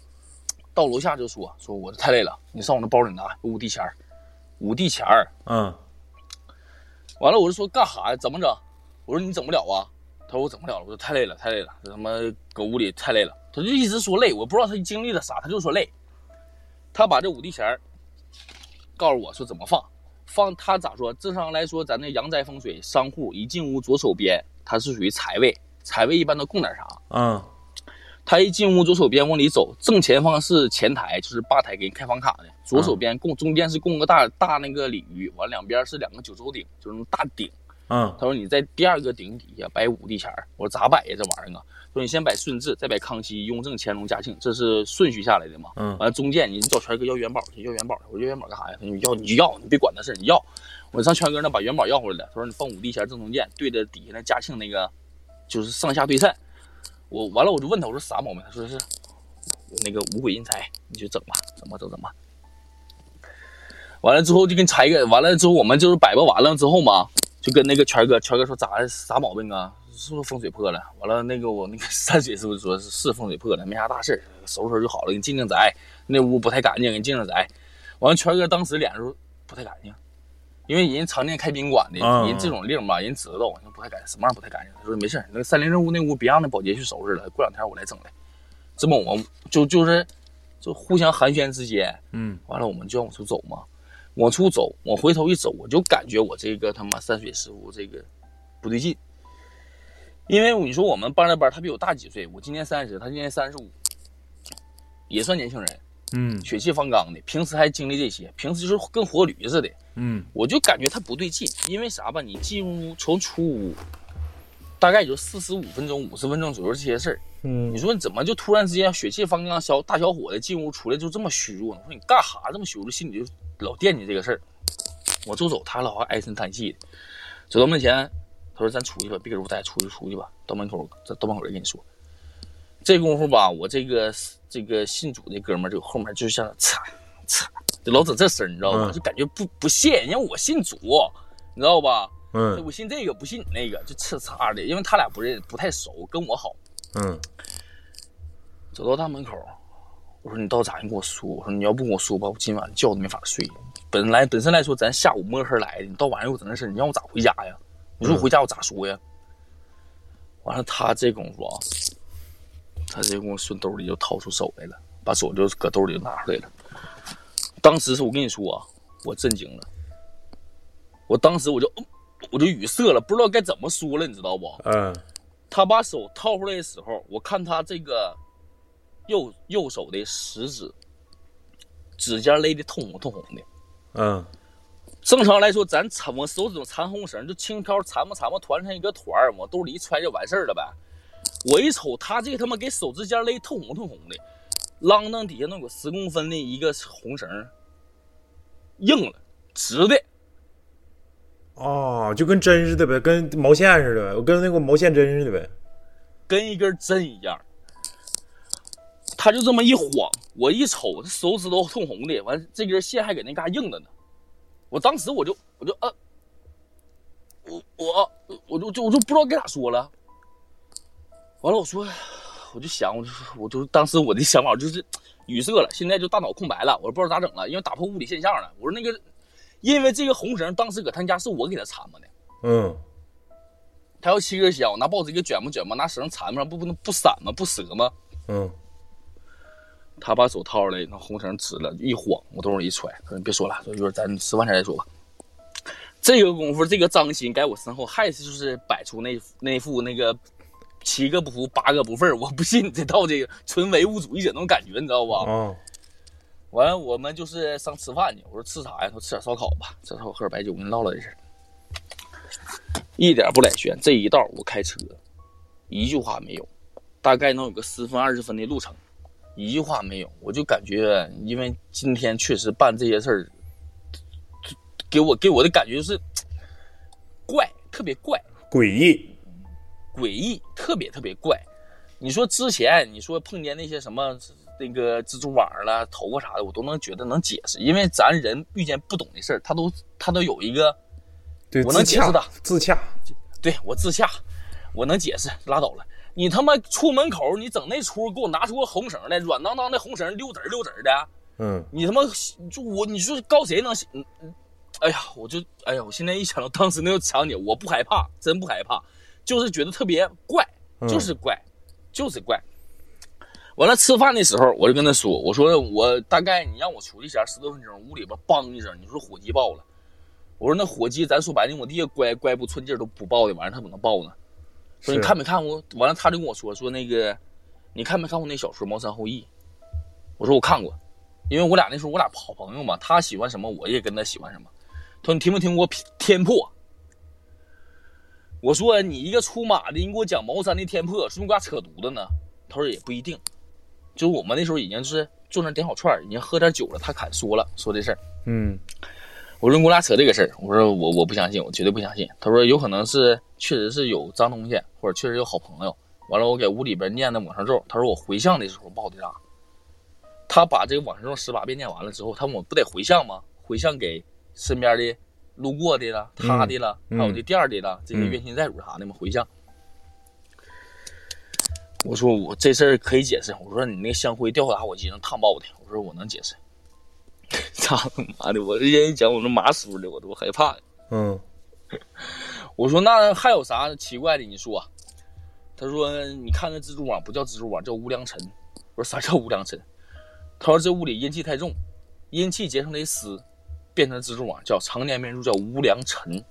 到楼下就说说我太累了，你上我那包里拿有五帝钱儿，五帝钱儿。嗯完了，我就说干啥呀？怎么整？我说你整不了啊。他说我整不了了。我说太累了，太累了，这他妈搁屋里太累了。他就一直说累，我不知道他经历了啥，他就说累。他把这五帝钱儿告诉我说怎么放，放他咋说？正常来说，咱那阳宅风水，商户一进屋左手边，它是属于财位，财位一般都供点啥？嗯他一进屋左手边往里走，正前方是前台，就是吧台给你开房卡的。左手边供中间是供个大大那个鲤鱼，完两边是两个九州鼎，就是那种大鼎。嗯他说你在第二个顶底下摆五帝钱儿，我说咋摆呀这玩意儿啊？说你先摆顺治，再摆康熙、雍正、乾隆、嘉庆，这是顺序下来的嘛？嗯完了中间你找全哥要元宝去，要元宝去。我说要元宝干啥呀？他说你要你就要，你别管那事儿，你要。我上全哥那把元宝要回来了。他说你放五帝钱正中间，对着底下那嘉庆那个，就是上下对称。我完了我就问他，我说啥毛病？他说是那个五鬼阴财，你就整吧，怎么整怎么。完了之后就跟拆个，完了之后我们就是摆吧完了之后嘛，就跟那个全哥，全哥说咋啥毛病啊？是不是风水破了？完了那个我那个 山水师傅说是是风水破了，没啥大事儿收拾收拾就好了，给你进进宅。那屋不太干净，给你进进宅。完了全哥当时脸上说不太干净，因为人常年开宾馆的，嗯人这种令吧，人知道不太干净，什么玩意不太干净。他说没事儿，那个三零任务那屋别让那保洁去收拾了，过两天我来整来。这么我们就就是就互相寒暄之间，嗯完了我们就要往出走嘛，往出走，我回头一走，我就感觉我这个他妈山水师傅这个不对劲，因为你说我们班的班，他比我大几岁，我今年三十，他今年三十五，也算年轻人，嗯血气方刚的，平时还经历这些，平时就是跟活驴似的，嗯我就感觉他不对劲，因为啥吧？你进屋从出屋，大概也就四十五分钟、五十分钟左右这些事儿，嗯你说你怎么就突然之间血气方刚小大小伙子进屋出来就这么虚弱呢？我说你干哈这么虚弱？心里就老惦记这个事儿。我就走，他老爱唉声叹气的。走到门前，他说：“咱出去吧，别搁屋待，出去出去吧。到门口，在到门口再跟你说。”这功夫吧，我这个这个信主的哥们儿就后面就像擦擦，就老整这声儿，你知道吧？嗯就感觉不不屑，因为我信主，你知道吧？嗯我信这个不信你那个，就呲擦的，因为他俩不认不太熟，跟我好。嗯走到大门口，我说你到咋？你跟我说。我说你要不跟我说吧，我今晚觉都没法睡。本来本身来说，咱下午摸黑来的，你到晚上又整那事儿，你让我咋回家呀？你说我回家我咋说呀？完了，他这功夫啊，他这功夫顺兜里就掏出手来了，把手就搁兜里就拿出来了。当时是我跟你说啊，我震惊了，我当时我就我就语塞了，不知道该怎么说了，你知道不？嗯他把手掏出来的时候，我看他这个右右手的食指指尖勒的通红通红的。嗯正常来说，咱缠我手指头缠红绳，就轻飘缠吧缠吧团成一个团儿，往兜里一揣就完事儿了呗。我一瞅，他这他妈给手指尖勒通红通红的，啷当底下能有十公分的一个红绳，硬了，直的。哦，就跟针似的呗，跟毛线似的呗，我跟那个毛线针似的呗。跟一根针一样。他就这么一晃，我一瞅，这手指头通红的，完这根线还搁那嘎硬着呢。我当时我就我就呃，我我我就就我就不知道该咋说了。完了，我说我就想，我就我就当时我的想法就是语塞了，现在就大脑空白了，我不知道咋整了，因为打破物理现象了。我说那个，因为这个红绳当时搁他家是我给他缠嘛的。嗯他要七根香，我拿报纸给卷吧卷吧，拿绳缠上，不不能不散吗？不折吗？嗯他把手套来，那红绳直了，一晃，我兜里一揣，他说：“你别说了，说一会儿咱吃饭前再说吧。”这个功夫，这个张鑫在我身后还是就是摆出那那副那个七个不服八个不忿儿我不信你这套这个纯唯物主义者那种感觉，你知道吧？啊完了我们就是上吃饭去，我说吃啥呀？他说吃点烧烤吧，吃烧烤喝点白酒。我跟你唠唠这事儿，一点不赖炫。这一道我开车，一句话没有，大概能有个十分二十分的路程，一句话没有。我就感觉，因为今天确实办这些事儿，给我给我的感觉就是怪，特别怪。诡异，诡异，特别特别怪。你说之前你说碰见那些什么那个蜘蛛网了、头发啥的，我都能觉得能解释，因为咱人遇见不懂的事儿，他都他都有一个，对，我能解释的，自洽，对我自洽，我能解释，拉倒了。你他妈出门口你整那出，给我拿出个红绳来，软当当的红绳，溜直溜直的，嗯，你他妈就我，你说告谁能？哎呀，我就哎呀，我现在一想到当时那个场景，我不害怕，真不害怕，就是觉得特别怪，就是怪，就是怪。完了吃饭的时候，我就跟他说：“我说我大概你让我出去前十多分钟，屋里边梆一声，你说火机爆了。我说那火机，咱说白了，我弟乖乖不寸劲都不爆的玩意儿，他怎么能爆呢？说你看没看过？完了他就跟我说说那个，你看没看过那小说《茅山后裔》？我说我看过，因为我俩那时候我俩好朋友嘛，他喜欢什么我也跟他喜欢什么。他说你听没听过天破？我说你一个出马的，你给我讲茅山的天破，是不是给我扯犊子呢？他说也不一定，就是我们那时候已经是坐那点好串已经喝点酒了。他敢说了，说这事儿。嗯，我说你给我俩扯这个事儿，我说我我不相信，我绝对不相信。他说有可能是确实是有脏东西，或者确实有好朋友。完了，我给屋里边念的往生咒。他说我回向的时候爆的炸。他把这个往生咒十八遍念完了之后，他问我不得回向吗？回向给身边的。路过的了，他的了，还有这店的了，这些冤亲债主啥的嘛，回向。我说我这事儿可以解释。我说你那香灰掉打火机上烫爆的。我说我能解释。操他妈的！我这人一讲我都麻酥的，我都害怕。嗯。我说那还有啥奇怪的？你说。他说你看那蜘蛛网不叫蜘蛛网，叫无良尘。我说啥叫无良尘？他说这屋里阴气太重，阴气结成的丝。变成蜘蛛网，叫常年名著，叫无良尘。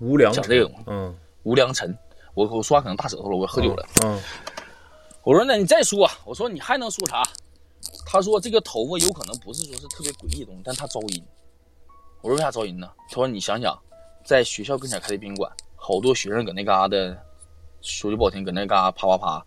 无良讲这个，嗯，无良尘。我我说话可能大舌头了，我喝酒了。嗯，我说那你再说，我说你还能说啥？他说这个头发有可能不是说是特别诡异的东西，但他招阴。我说为啥招阴呢？他说你想想，在学校跟前开的宾馆，好多学生搁那嘎达，说句不好听，搁那嘎啪啪啪。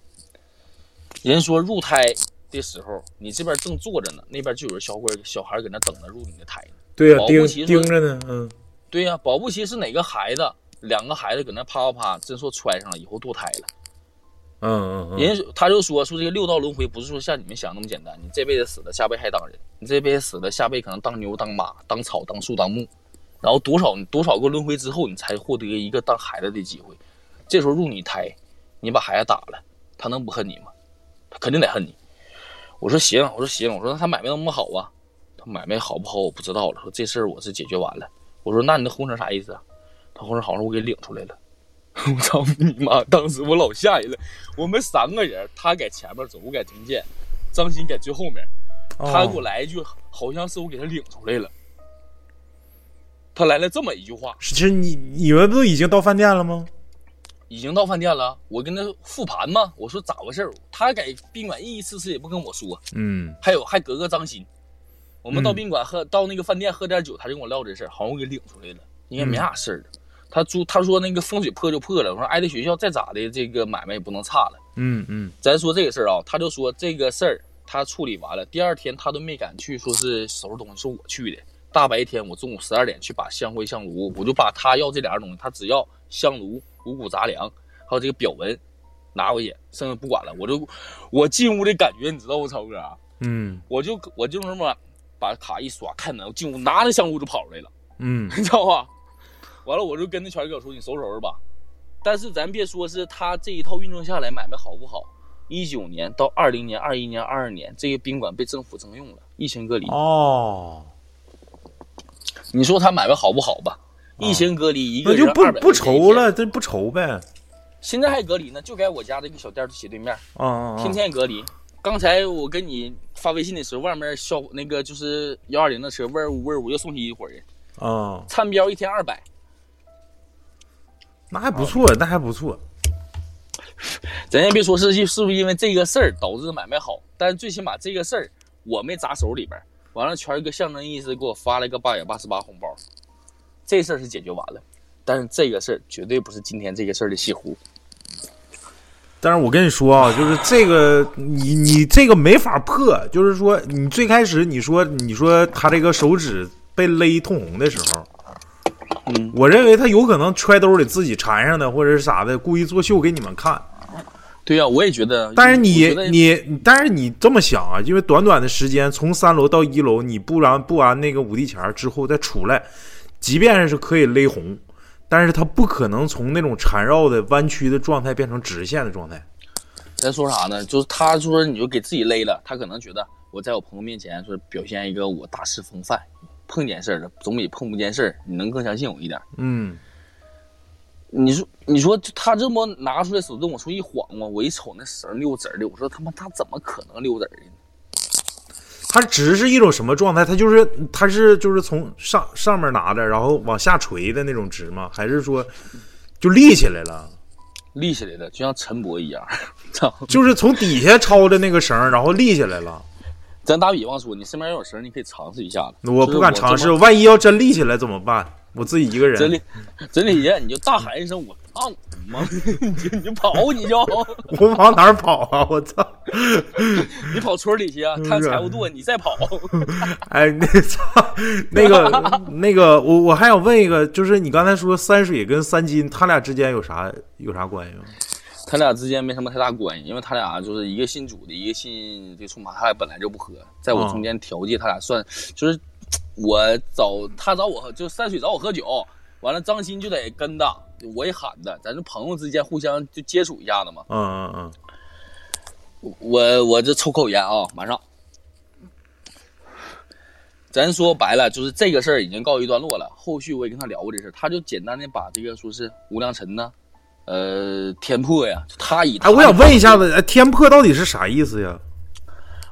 人说入胎的时候，你这边正坐着呢，那边就有人小伙小孩搁那等着入你的胎呢。对呀，盯盯着呢，嗯，对呀，保不齐是哪个孩子，两个孩子搁那啪啪啪，真说揣上了，以后堕胎了。嗯嗯，人他就说说这个六道轮回不是说像你们想那么简单，你这辈子死了，下辈还当人；你这辈子死了，下辈可能当牛、当马、当草、当树、当木，然后多少多少个轮回之后，你才获得一个当孩子的机会。这时候入你胎，你把孩子打了，他能不恨你吗？他肯定得恨你。我说行，我说行，我说那他买卖那么好啊。他买卖好不好我不知道了。说这事儿我是解决完了。我说那你那红绳啥意思啊？他后来好像我给领出来了。我操你妈！当时我老吓人了。我们三个人，他在前面走，我在中间，张鑫在最后面。他给我来一句，好像是我给他领出来了。他来了这么一句话：是你你们不都已经到饭店了吗？已经到饭店了。我跟他复盘嘛，我说咋回事他在宾馆一一次次也不跟我说。嗯。还有还隔个张鑫。我们到宾馆喝，到那个饭店喝点酒，他就跟我唠这事儿，好像我给领出来了，应该没啥事。他租他说那个风水破就破了，我说挨着学校再咋的，这个买卖也不能差了。嗯嗯，咱说这个事儿啊，他就说这个事儿他处理完了，第二天他都没敢去说是收拾东西，说我去的。大白天我中午十二点去把香灰香炉，我就把他要这两样东西，他只要香炉、五谷杂粮，还有这个表文拿回去，剩下不管了。我就我进屋的感觉，你知道不，超哥？嗯，我就我就那么。把卡一刷，开门，我进屋拿着香炉就跑出来了。嗯，你知道吧？完了，我就跟那全哥说：“你收拾收拾吧。”但是咱别说是他这一套运作下来买卖好不好？一九年到二零年、二一年、二二年，这个宾馆被政府征用了，疫情隔离。哦，你说他买卖好不好吧？疫情隔离，一个人就不不愁了，这不愁呗。现在还隔离呢，就在我家这个小店斜对面。天天隔离。刚才我跟你发微信的时候，外面消那个就是幺二零的车，味儿味儿屋又送去一伙人啊。餐标一天二百，那还不错，那还不错。咱先别说是是不是因为这个事儿导致买卖好，但是最起码这个事儿我没砸手里边，完了全是个象征意思，给我发了一个八百八十八红包，这事儿是解决完了。但是这个事儿绝对不是今天这个事儿的西湖。但是我跟你说啊，就是这个你你这个没法破，就是说你最开始你说你说他这个手指被勒通红的时候，嗯，我认为他有可能揣兜里自己缠上的，或者是啥的，故意作秀给你们看。对呀、我也觉得。但是你你但是你这么想啊，因为短短的时间从三楼到一楼，你不然不完那个五帝钱儿之后再出来，即便是可以勒红，但是他不可能从那种缠绕的弯曲的状态变成直线的状态。咱说啥呢？就是他说你就给自己勒了，他可能觉得我在我朋友面前说表现一个我大师风范，碰见事儿了总比碰不见事儿你能更相信我一点。嗯，你说你说他这么拿出来手跟我出一晃嘛，我一瞅那绳溜直儿的，我说他妈他怎么可能溜直儿的呢？它直是一种什么状态？它就是它是就是从上上面拿着，然后往下垂的那种直吗？还是说就立起来了？立起来了，就像陈博一样。操！就是从底下抄的那个绳，然后立起来了。咱打比方说，你身边要有绳，你可以尝试一下子。我不敢尝试，万一要真立起来怎么办？我自己一个人，真立真立你就大喊一声“我操你妈”，你 就你就跑，你就我往哪儿跑啊？我操！你跑村里去啊，看财务垛，你再跑。哎，那操，那个那个，我我还想问一个，就是你刚才说三水跟三金，他俩之间有啥有啥关系吗？他俩之间没什么太大关系，因为他俩就是一个信主的，一个信这个出马，他俩本来就不合，在我中间调剂，他俩算就是我找他找我就山水找我喝酒，完了张鑫就得跟的，我也喊的，咱这朋友之间互相就接触一下子嘛。嗯嗯嗯，我我这抽口烟啊，马上。咱说白了，就是这个事儿已经告一段落了。后续我也跟他聊过这事儿，他就简单的把这个说是无量尘呐，呃，天破呀，他以哎，我想问一下子，哎天破到底是啥意思呀？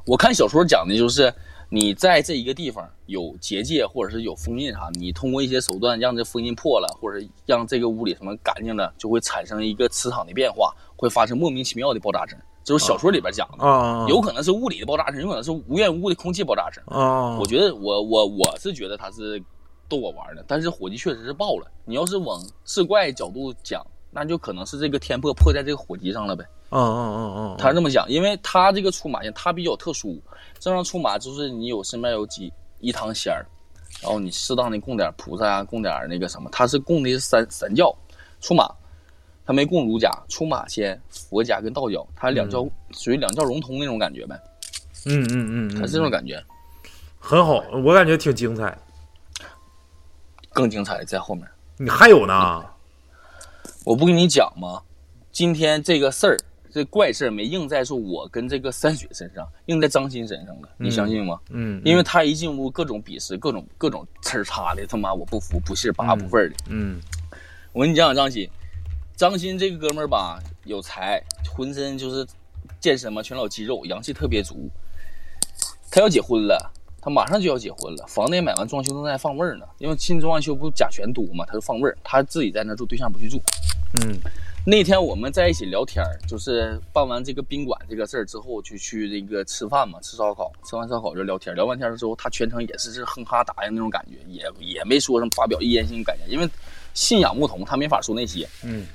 我看小说讲的就是你在这一个地方有结界或者是有封印啥，你通过一些手段让这封印破了，或者让这个屋里什么干净了，就会产生一个磁场的变化，会发生莫名其妙的爆炸声。这是小说里边讲的，啊，有可能是物理的爆炸声，有可能是无缘无故的空气爆炸声。啊，我觉得我我我是觉得他是逗我玩的，但是火机确实是爆了。你要是往志怪角度讲，那就可能是这个天破破在这个火机上了呗。嗯嗯嗯嗯，他是这么想，因为他这个出马仙他比较特殊，正常出马就是你有身边有几一堂仙儿，然后你适当的供点菩萨啊，供点那个什么，他是供的是三三教出马，他没供儒家，出马仙佛家跟道教，他两教、属于两教融通那种感觉呗，嗯嗯嗯，他是这种感觉。很好，我感觉挺精彩。更精彩的在后面，你还有呢？我不跟你讲吗？今天这个事儿，这怪事儿没硬在说我跟这个山雪身上，硬在张鑫身上了，你相信吗？嗯，因为他一进屋，各种鄙视，各种各种呲儿叉的，他妈我不服，不是八不忿儿的。嗯我跟你讲讲张鑫，张鑫这个哥们儿吧，有才，浑身就是健身嘛，全老肌肉，阳气特别足。他要结婚了，他马上就要结婚了，房子也买完，装修正在放味儿呢。因为新装完修不甲醛多嘛，他就放味儿，他自己在那住，对象不去住。嗯那天我们在一起聊天，就是办完这个宾馆这个事儿之后，就去这个吃饭嘛，吃烧烤，吃完烧烤就聊天，聊完天之后，他全程也是是哼哈答应那种感觉，也也没说什么发表意见性感言，因为信仰不同，他没法说那些。嗯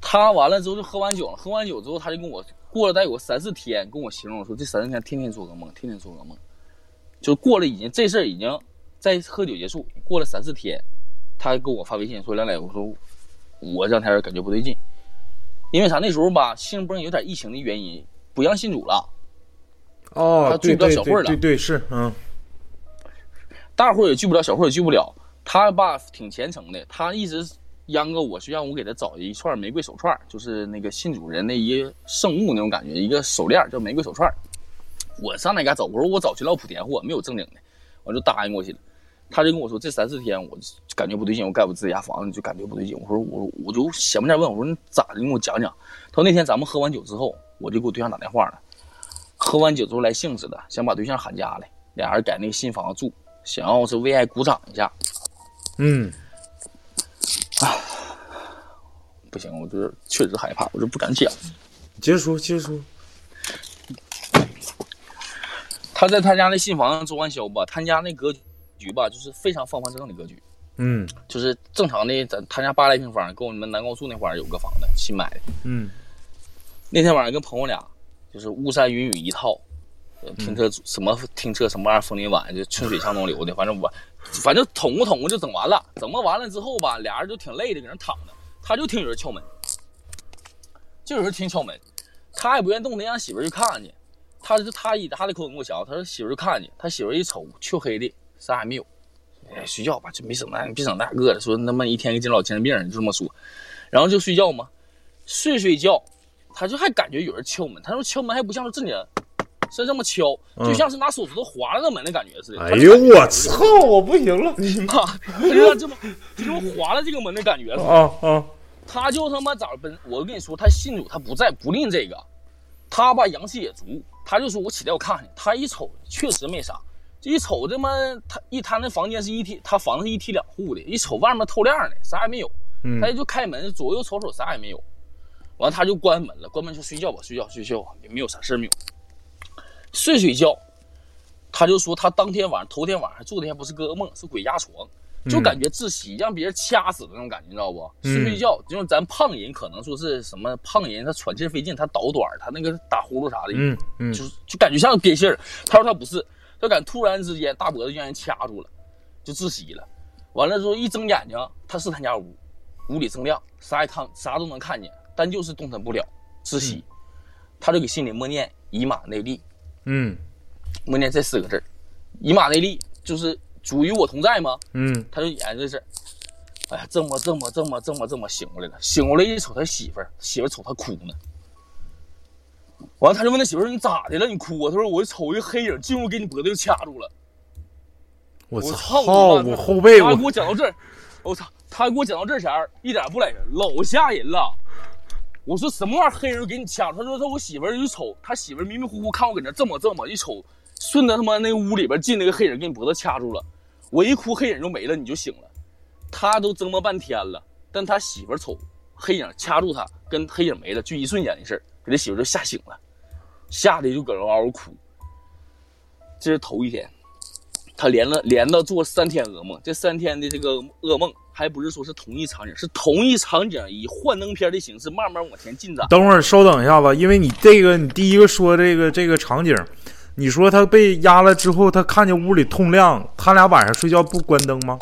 他完了之后就喝完酒了，喝完酒之后他就跟我过了大概有三四天，跟我形容说这三四天天天做噩梦，天天做噩梦，就过了已经这事儿已经在喝酒结束，过了三四天，他给我发微信说亮磊，我说我这两天感觉不对劲，因为啥那时候吧，性崩有点疫情的原因，不让信主了，哦，他聚不到小会了对对对是嗯大伙儿也聚不了，小会儿也聚不了。他吧挺虔诚的，他一直央个我是让我给他找一串玫瑰手串，就是那个信主人的一个圣物那种感觉，一个手链叫玫瑰手串。我上那嘎找，我说我找去老莆田货，没有正经的，我就答应过去了。他就跟我说这三四天我感觉不对劲，我盖我自己家房子就感觉不对劲。我说我我就闲不点问，我说你咋的？你给我讲讲。他说那天咱们喝完酒之后，我就给我对象打电话了。喝完酒之后来兴致的，想把对象喊家来，俩人在那个新房子住，想要是为爱鼓掌一下。嗯不行，我就是确实害怕，我就不敢讲。接着说接着说，他在他家那新房子做完销吧，他家那格局吧，就是非常方方正正的格局，嗯就是正常的，咱他家八来平方，跟我们南高速那块儿有个房子新买的。嗯那天晚上跟朋友俩就是巫山云雨一套，呃停车什么停车什么玩意儿，风林晚就春水向东流的，反正我反正捅咕捅咕就整完了，整完完了之后吧，俩人就挺累的，搁那躺着，他就听有人敲门，就有人听敲门，他也不愿动得，让媳妇去看看去。他是他以他的口吻跟我讲，他说媳妇儿看见，他媳妇儿一瞅，黢黑的，啥也没有。哎，睡觉吧，就没整那，别整那个的。说他妈一天给整老精神病，就这么说。然后就睡觉嘛，睡睡觉，他就还感觉有人敲门。他说敲门还不像是正经，是这么敲，就像是拿手指头划了个门的感觉似的。哎呦我操，我不行了你 妈，他就这么就划了这个门的感觉似的。啊啊！他就他妈咋奔，我跟你说，他信主，他不在不吝这个，他吧阳气也足，他就说我起来我看看，他一瞅确实没啥，这一瞅这么他一他那房间是一梯，他房子是一梯两户的，一瞅外面透亮的，啥也没有，嗯。他就开门左右瞅瞅啥也没有，完了他就关门了，关门就睡觉吧，睡觉睡觉吧，也没有啥事儿没有，睡睡觉，他就说他当天晚上头天晚上做的还不是个噩梦，是鬼压床。就感觉窒息，让别人掐死的那种感觉，你知道不？嗯睡睡觉，就是咱胖人可能说是什么胖人，他喘气费劲，他倒短，他那个打呼噜啥的，嗯嗯就是就感觉像憋气儿。他说他不是，他感觉突然之间大脖子就让人掐住了，就窒息了。完了之后一睁眼睛，他是他家屋，屋里锃亮，啥也看啥都能看见，但就是动弹不了，窒息。他就给心里默念以马内利，嗯默念这四个字儿，以马内利就是主与我同在吗？嗯他就研究这事，哎呀，这么这么这么这么这么醒过来了，醒过来一瞅他媳妇儿，媳妇儿瞅他哭呢。完了，他就问他媳妇儿：“你咋的了？你哭啊？”他说：“我瞅一黑影进屋，给你脖子就掐住了。”我我操！操我后背他给我我讲到这儿，我操！他给我讲到这前儿，一点不来人，老吓人了。我说什么玩意儿？黑人给你掐住？他说他我媳妇儿一瞅，他媳妇儿迷迷糊糊看我搁那这么这么一瞅，顺着他妈那屋里边进那个黑影给你脖子掐住了。我一哭，黑影就没了，你就醒了。他都折磨半天了，但他媳妇瞅黑影掐住他，跟黑影没了，就一瞬间的事儿，给他媳妇就吓醒了，吓得就搁那嗷嗷哭。这是头一天，他连了连着做三天噩梦，这三天的这个噩梦还不是说是同一场景，是同一场景以幻灯片的形式慢慢往前进展。等会儿稍等一下子，因为你这个你第一个说这个这个场景，你说他被压了之后，他看见屋里通亮，他俩晚上睡觉不关灯吗？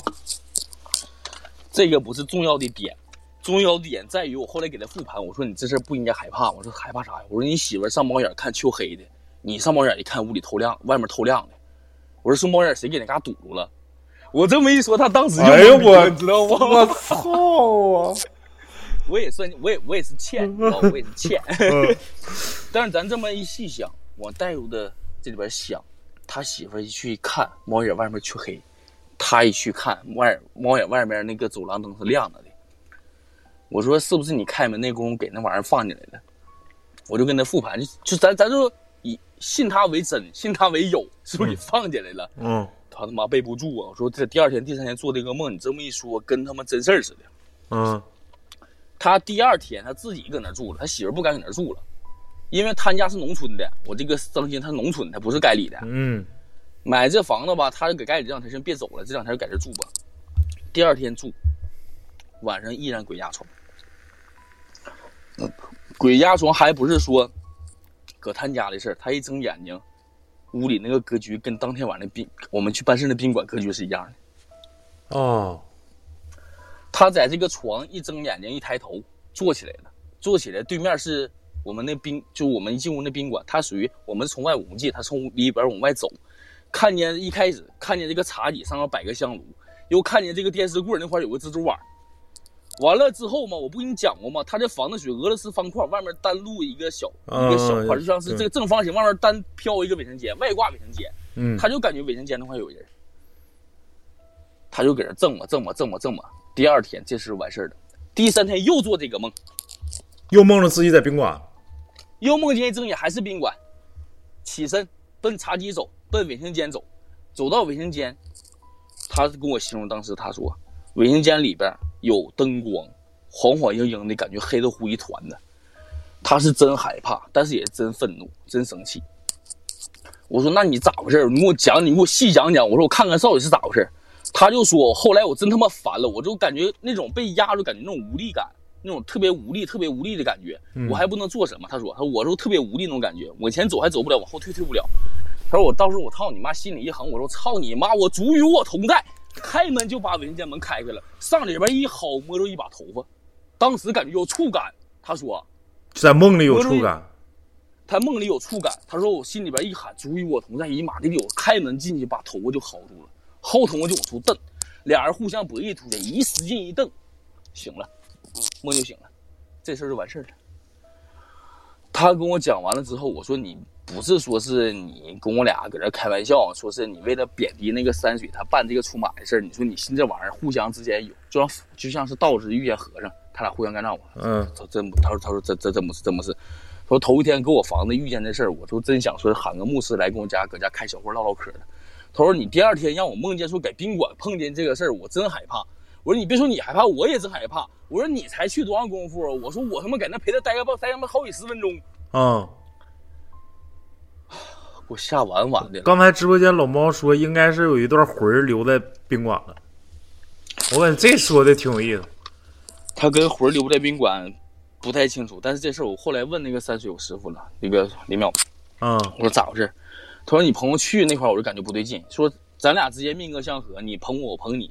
这个不是重要的点，重要的点在于我后来给他复盘，我说你这事不应该害怕，我说害怕啥呀？我说你媳妇上猫眼看秋黑的，你上猫眼一看屋里透亮，外面透亮的，我说是猫眼谁给那嘎堵住了？我这么一说，他当时就哎呦我 你知道吗？我操啊！我也算，我也我也是欠，我也是欠。嗯但是咱这么一细想，我带入的这里边想，他媳妇一去看猫眼外面黢黑，他一去看外猫眼外面那个走廊灯是亮着的。我说是不是你开门那功夫给那玩意儿放进来了？我就跟他复盘，就就咱咱就以信他为真，信他为有，是不是给放进来了？嗯他他妈背不住啊！我说这第二天、第三天做这个梦，你这么一说，跟他妈真事儿似的。嗯他第二天他自己搁那住了，他媳妇不敢搁那住了，因为他家是农村的，我这个张鑫他是农村，他不是该里的。嗯买这房子吧，他就搁街里这两天先别走了，这两天就在这住吧。第二天住，晚上依然鬼压床。鬼压床还不是说搁他家的事儿，他一睁眼睛，屋里那个格局跟当天晚上宾我们去办事那宾馆格局是一样的。哦他在这个床一睁眼睛一抬头坐起来了，坐起来对面是我们那宾，就我们一进屋那宾馆，它属于我们从外五进，它从里边往外走，看见一开始看见这个茶几上面摆个香炉，又看见这个电视柜那块有个蜘蛛网，完了之后嘛，我不跟你讲过吗？他这房子属于俄罗斯方块，外面单露一个小一个小块，嗯就像是这个正方形，外面单飘一个卫生间，外挂卫生间。嗯他就感觉卫生间那块有人，他就搁这挣嘛挣嘛挣嘛挣嘛。第二天这事完事儿了，第三天又做这个梦，又梦着自己在宾馆。又梦见睁眼还是宾馆，起身奔茶几走，奔卫生间走，走到卫生间，他跟我形容当时他说，卫生间里边有灯光，晃晃悠悠的感觉黑乎乎一团的，他是真害怕，但是也真愤怒，真生气。我说那你咋回事？你给我讲，你给我细讲讲。我说我看看到底是咋回事。他就说后来我真他妈烦了，我就感觉那种被压住，感觉那种无力感，那种特别无力、特别无力的感觉，我还不能做什么。他说，他说我说特别无力那种感觉，往前走还走不了，往后退退不了。他说我到时候我操你妈，心里一横，我说操你妈，我主与我同在。开门就把文件门开开了，上里边一薅，摸着一把头发，当时感觉有触感。他说，在梦里有触感。他梦里有触感。他说我心里边一喊，主与我同在，一马的溜，开门进去把头发就薅住了，薅头发就往出蹬，俩人互相博弈出去，一使劲一蹬，醒了，梦就醒了，这事儿就完事儿了。他跟我讲完了之后，我说你。不是说是你跟我俩搁这开玩笑，说是你为了贬低那个山水他办这个出马的事儿，你说你信这玩意儿，互相之间有，就像就像是道士遇见和尚，他俩互相干仗嘛。嗯，他真他说他说这这真不是真不是，说头一天给我房子遇见这事儿，我就真想说喊个牧师来跟我家搁家开小会唠唠嗑的。他说你第二天让我梦见说在宾馆碰见这个事儿，我真害怕。我说你别说你害怕，我也真害怕。我说你才去多长功夫？我说我他妈在那陪他待个待他妈好几十分钟。啊。给我吓完完的。刚才直播间老猫说，应该是有一段魂儿留在宾馆了。我感觉这说的挺有意思。他跟魂儿留在宾馆，不太清楚。但是这事儿我后来问那个山水有师傅了，那个李淼。嗯。我说咋回事？他说你朋友去那块儿，我就感觉不对劲。说咱俩之间命格相合，你捧我，我捧你。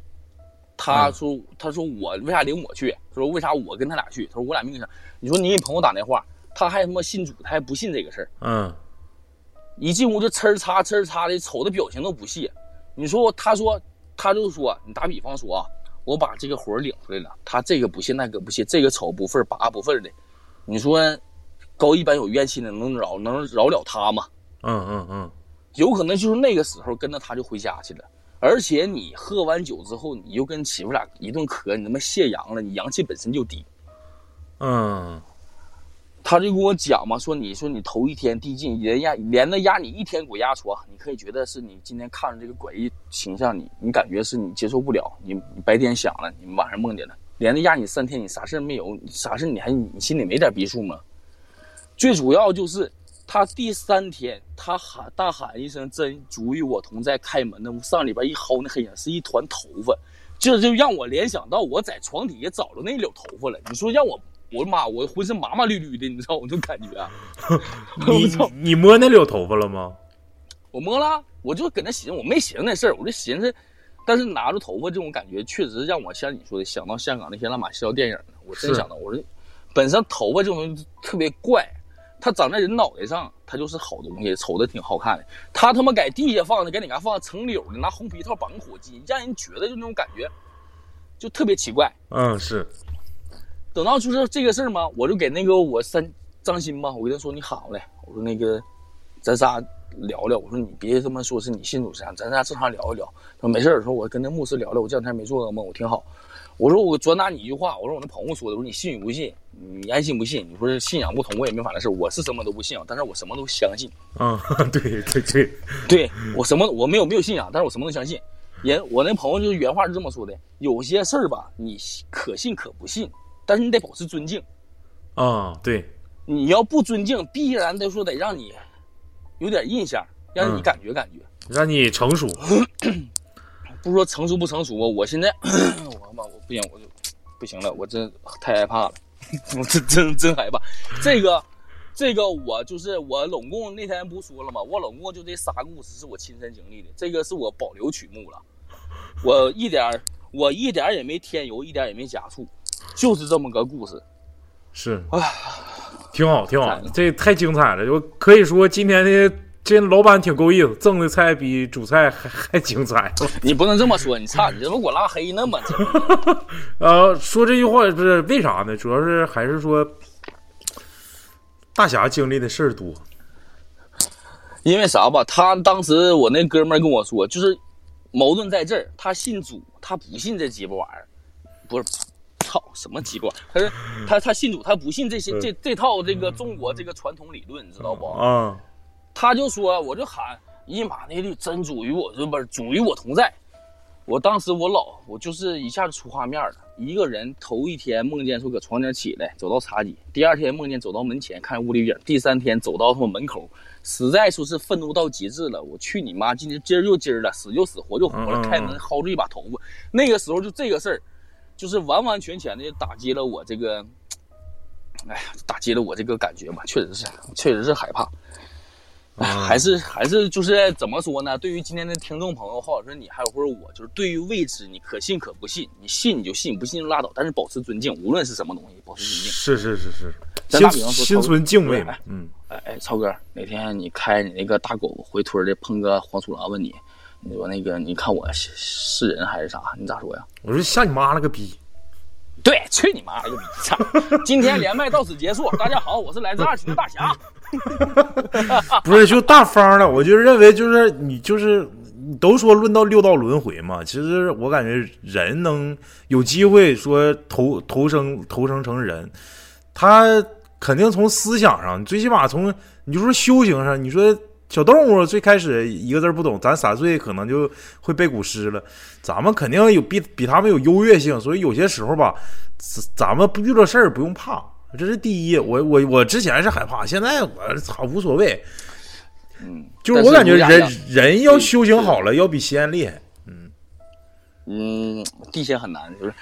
他说他说我为啥领我去？他说为啥我跟他俩去？他说我俩命格相。你说你给朋友打电话，他还他妈信主，他还不信这个事儿。嗯。一进屋就呲儿擦呲儿擦的，瞅的表情都不屑。你说，他说，他就说，你打比方说啊，我把这个活领出来了，他这个不信那个不信，这个丑不忿拔不忿的。你说，高一班有怨气的能饶能饶了他吗？嗯嗯嗯，有可能就是那个时候跟着他就回家去了。而且你喝完酒之后，你又跟媳妇俩一顿磕，你他妈泄阳了，你阳气本身就低。嗯。他就跟我讲嘛，说你说你头一天递进，人压连着压你一天，鬼压床，你可以觉得是你今天看着这个诡异形象，你你感觉是你接受不了，你你白天想了，你晚上梦见了，连着压你三天，你啥事没有，啥事你还你心里没点逼数吗？最主要就是他第三天，他喊大喊一声“真主与我同在”，开门那上里边一薅那黑影是一团头发，这就让我联想到我在床底下找着那绺头发了。你说让我。我的妈！我浑身麻麻绿绿的，你知道我那种感觉啊？你你摸那绺头发了吗？我摸了，我就搁那寻思，我没寻思那事儿，我就寻思，但是拿着头发这种感觉，确实让我像你说的想到香港那些乱码七糟电影我真想到，我说，本身头发这种东西特别怪，它长在人脑袋上，它就是好东西，瞅着挺好看的。它他妈在地下放的，搁哪嘎放成柳的，拿红皮套绑火鸡，让人觉得就那种感觉，就特别奇怪。嗯，是。等到就是这个事儿嘛，我就给那个我三张鑫吧，我跟他说你喊过来，我说那个咱仨聊聊，我说你别他妈说是你信主啥，咱仨正常聊一聊。他说没事儿，说我跟那牧师聊聊，我这两天没做噩梦，我挺好。我说我转达你一句话，我说我那朋友说的，我说你信与不信，你爱信不信，你说信仰不同，我也没法的事我是什么都不信仰，但是我什么都相信。嗯，对 对对，对我什么我没有没有信仰，但是我什么都相信。人我那朋友就是原话是这么说的，有些事儿吧，你可信可不信。但是你得保持尊敬，啊，对，你要不尊敬，必然得说得让你有点印象，让你感觉感觉，让你成熟。不说成熟不成熟啊，我现在 我妈我不行，我就不行了，我真太害怕了，我 真真真害怕。这个这个我就是我拢共那天不说了吗？我拢共就这仨故事是我亲身经历的，这个是我保留曲目了，我一点我一点也没添油，一点也没加醋。就是这么个故事，是啊，挺好，挺好，这太精彩了。就可以说今天的这老板挺够意思，蒸的菜比主菜还还精彩。你不能这么说，你操，你怎么给我拉黑呢嘛？呃，说这句话不是为啥呢？主要是还是说大侠经历的事儿多。因为啥吧？他当时我那哥们跟我说，就是矛盾在这儿，他信主，他不信这鸡巴玩意儿，不是。操什么鸡巴？他说他他信主，他不信这些这这套这个中国这个传统理论，你知道不？啊，他就说，我就喊一马内利，真主与我，不是主与我同在。我当时我老我就是一下子出画面了，一个人头一天梦见说搁床前起来走到茶几，第二天梦见走到门前看屋里影，第三天走到他们门口，实在说是愤怒到极致了。我去你妈！今天今儿就今儿了，死就死，活就活了，开门薅住一把头发。那个时候就这个事儿，就是完完全全的打击了我这个，哎呀，打击了我这个感觉吧，确实是，确实是害怕。哎，还是还是就是怎么说呢？对于今天的听众朋友，或者说你，还有或者我，就是对于未知，你可信可不信，你信你就信，不信就拉倒。但是保持尊敬，无论是什么东西，保持尊敬。是是是是，心咱打比方说心存敬畏嘛哎，嗯，哎哎，超哥，哪天你开你那个大狗回村里碰个黄鼠狼，问你，你说那个你看我是是人还是啥？你咋说呀？我说吓你妈了个逼！对，去你妈了个逼！操！今天连麦到此结束，大家好，我是来自二群的大侠。不是就大方了，我就认为就是你就是你都说论到六道轮回嘛，其实我感觉人能有机会说投投生投生成人，他肯定从思想上，最起码从你就说修行上，你说小动物最开始一个字不懂，咱三岁可能就会背古诗了，咱们肯定有比比他们有优越性，所以有些时候吧，咱咱们遇到事儿不用怕。这是第一，我我我之前是害怕，现在我操无所谓，嗯，就是我感觉人人要修行好了，要比仙厉害。嗯嗯，地仙很难，就是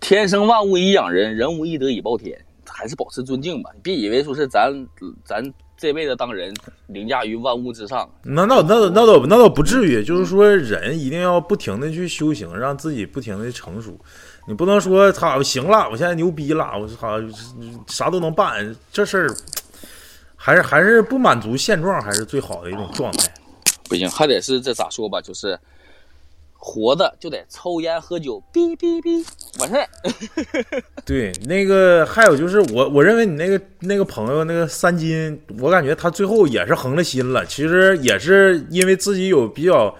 天生万物以养人，人无一德以报天，还是保持尊敬吧。你别以为说是咱咱这辈子当人凌驾于万物之上，那那那那倒那倒不至于，就是说人一定要不停的去修行，让自己不停的成熟。你不能说他行了，我现在牛逼了，我操啥都能办，这事儿还是还是不满足现状，还是最好的一种状态。不行，还得是这咋说吧，就是活着就得抽烟喝酒，哔哔哔，完事儿。对，那个还有就是我我认为你那个那个朋友那个三金，我感觉他最后也是横了心了，其实也是因为自己有比较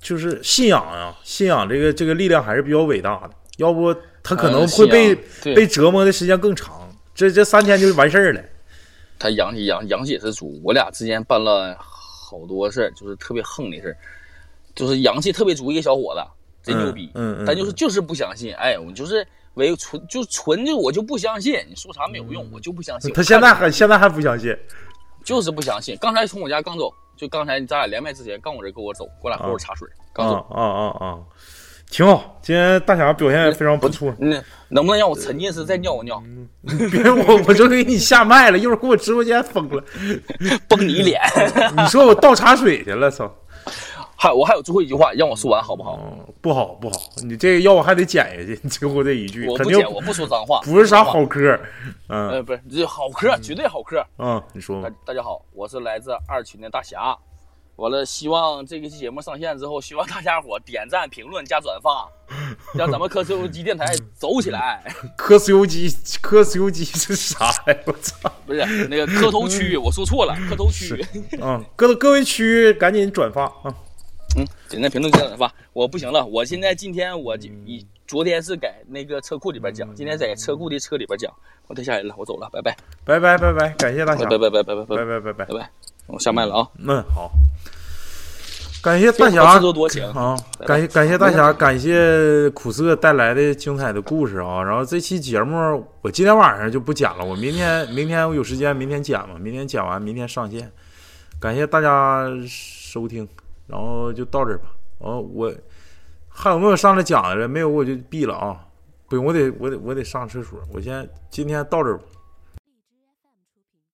就是信仰啊，信仰这个这个力量还是比较伟大的，要不他可能会被、嗯被折磨的时间更长，这这三天就完事儿了。他阳气阳阳气也是足，我俩之间办了好多事儿，就是特别横的事儿，就是阳气特别足一个小伙子，贼牛逼，嗯嗯嗯但就是就是不相信，哎，我就是唯纯就纯就我就不相信，你说啥没有用，我就不相信。他现在还现在还不相信，就是不相信，刚才从我家刚走，就刚才咱俩连麦之前刚我这跟我走，过来喝会茶水，刚走。啊啊啊啊，挺好。今天大侠表现也非常不错，那能不能让我沉浸式再尿个尿，别我 我就给你下麦了，一会儿给我直播间封了。崩你脸？你说我倒茶水去了，操！还我还有最后一句话，让我说完好不好？嗯，不好不好，你这个要我还得剪下去，你最后这一句肯定我不剪，我不说脏话，不是啥。好嗑。嗯呃，不是，这好嗑，绝对好嗑。嗯，你说大吧。大家好，我是来自二群的大侠。完了，希望这个期节目上线之后，希望大家伙点赞、评论加转发，让咱们科斯游机电台走起来。科斯油机，科斯油机是啥呀？我操！不是那个磕头区，我说错了，磕头区。嗯，各各位区赶紧转发啊！嗯，点赞、评论加转发。我不行了，我现在今天我就一昨天是在那个车库里边讲，今天在车库的车里边讲。我太吓人了，我走了，拜拜，拜拜拜拜，感谢大侠，拜拜拜拜拜拜拜拜拜拜拜拜。拜，我下麦了啊。嗯，好，感谢大侠自作多情啊！感谢感谢大侠，感谢苦涩带来的精彩的故事啊！然后这期节目我今天晚上就不剪了，我明天 明天我有时间明天剪吧，明天剪完明天上线。感谢大家收听，然后就到这儿吧。哦，我还有没有上来讲的了？没有我就闭了啊！不用，我得我得我得上厕所。我先今天到这儿吧。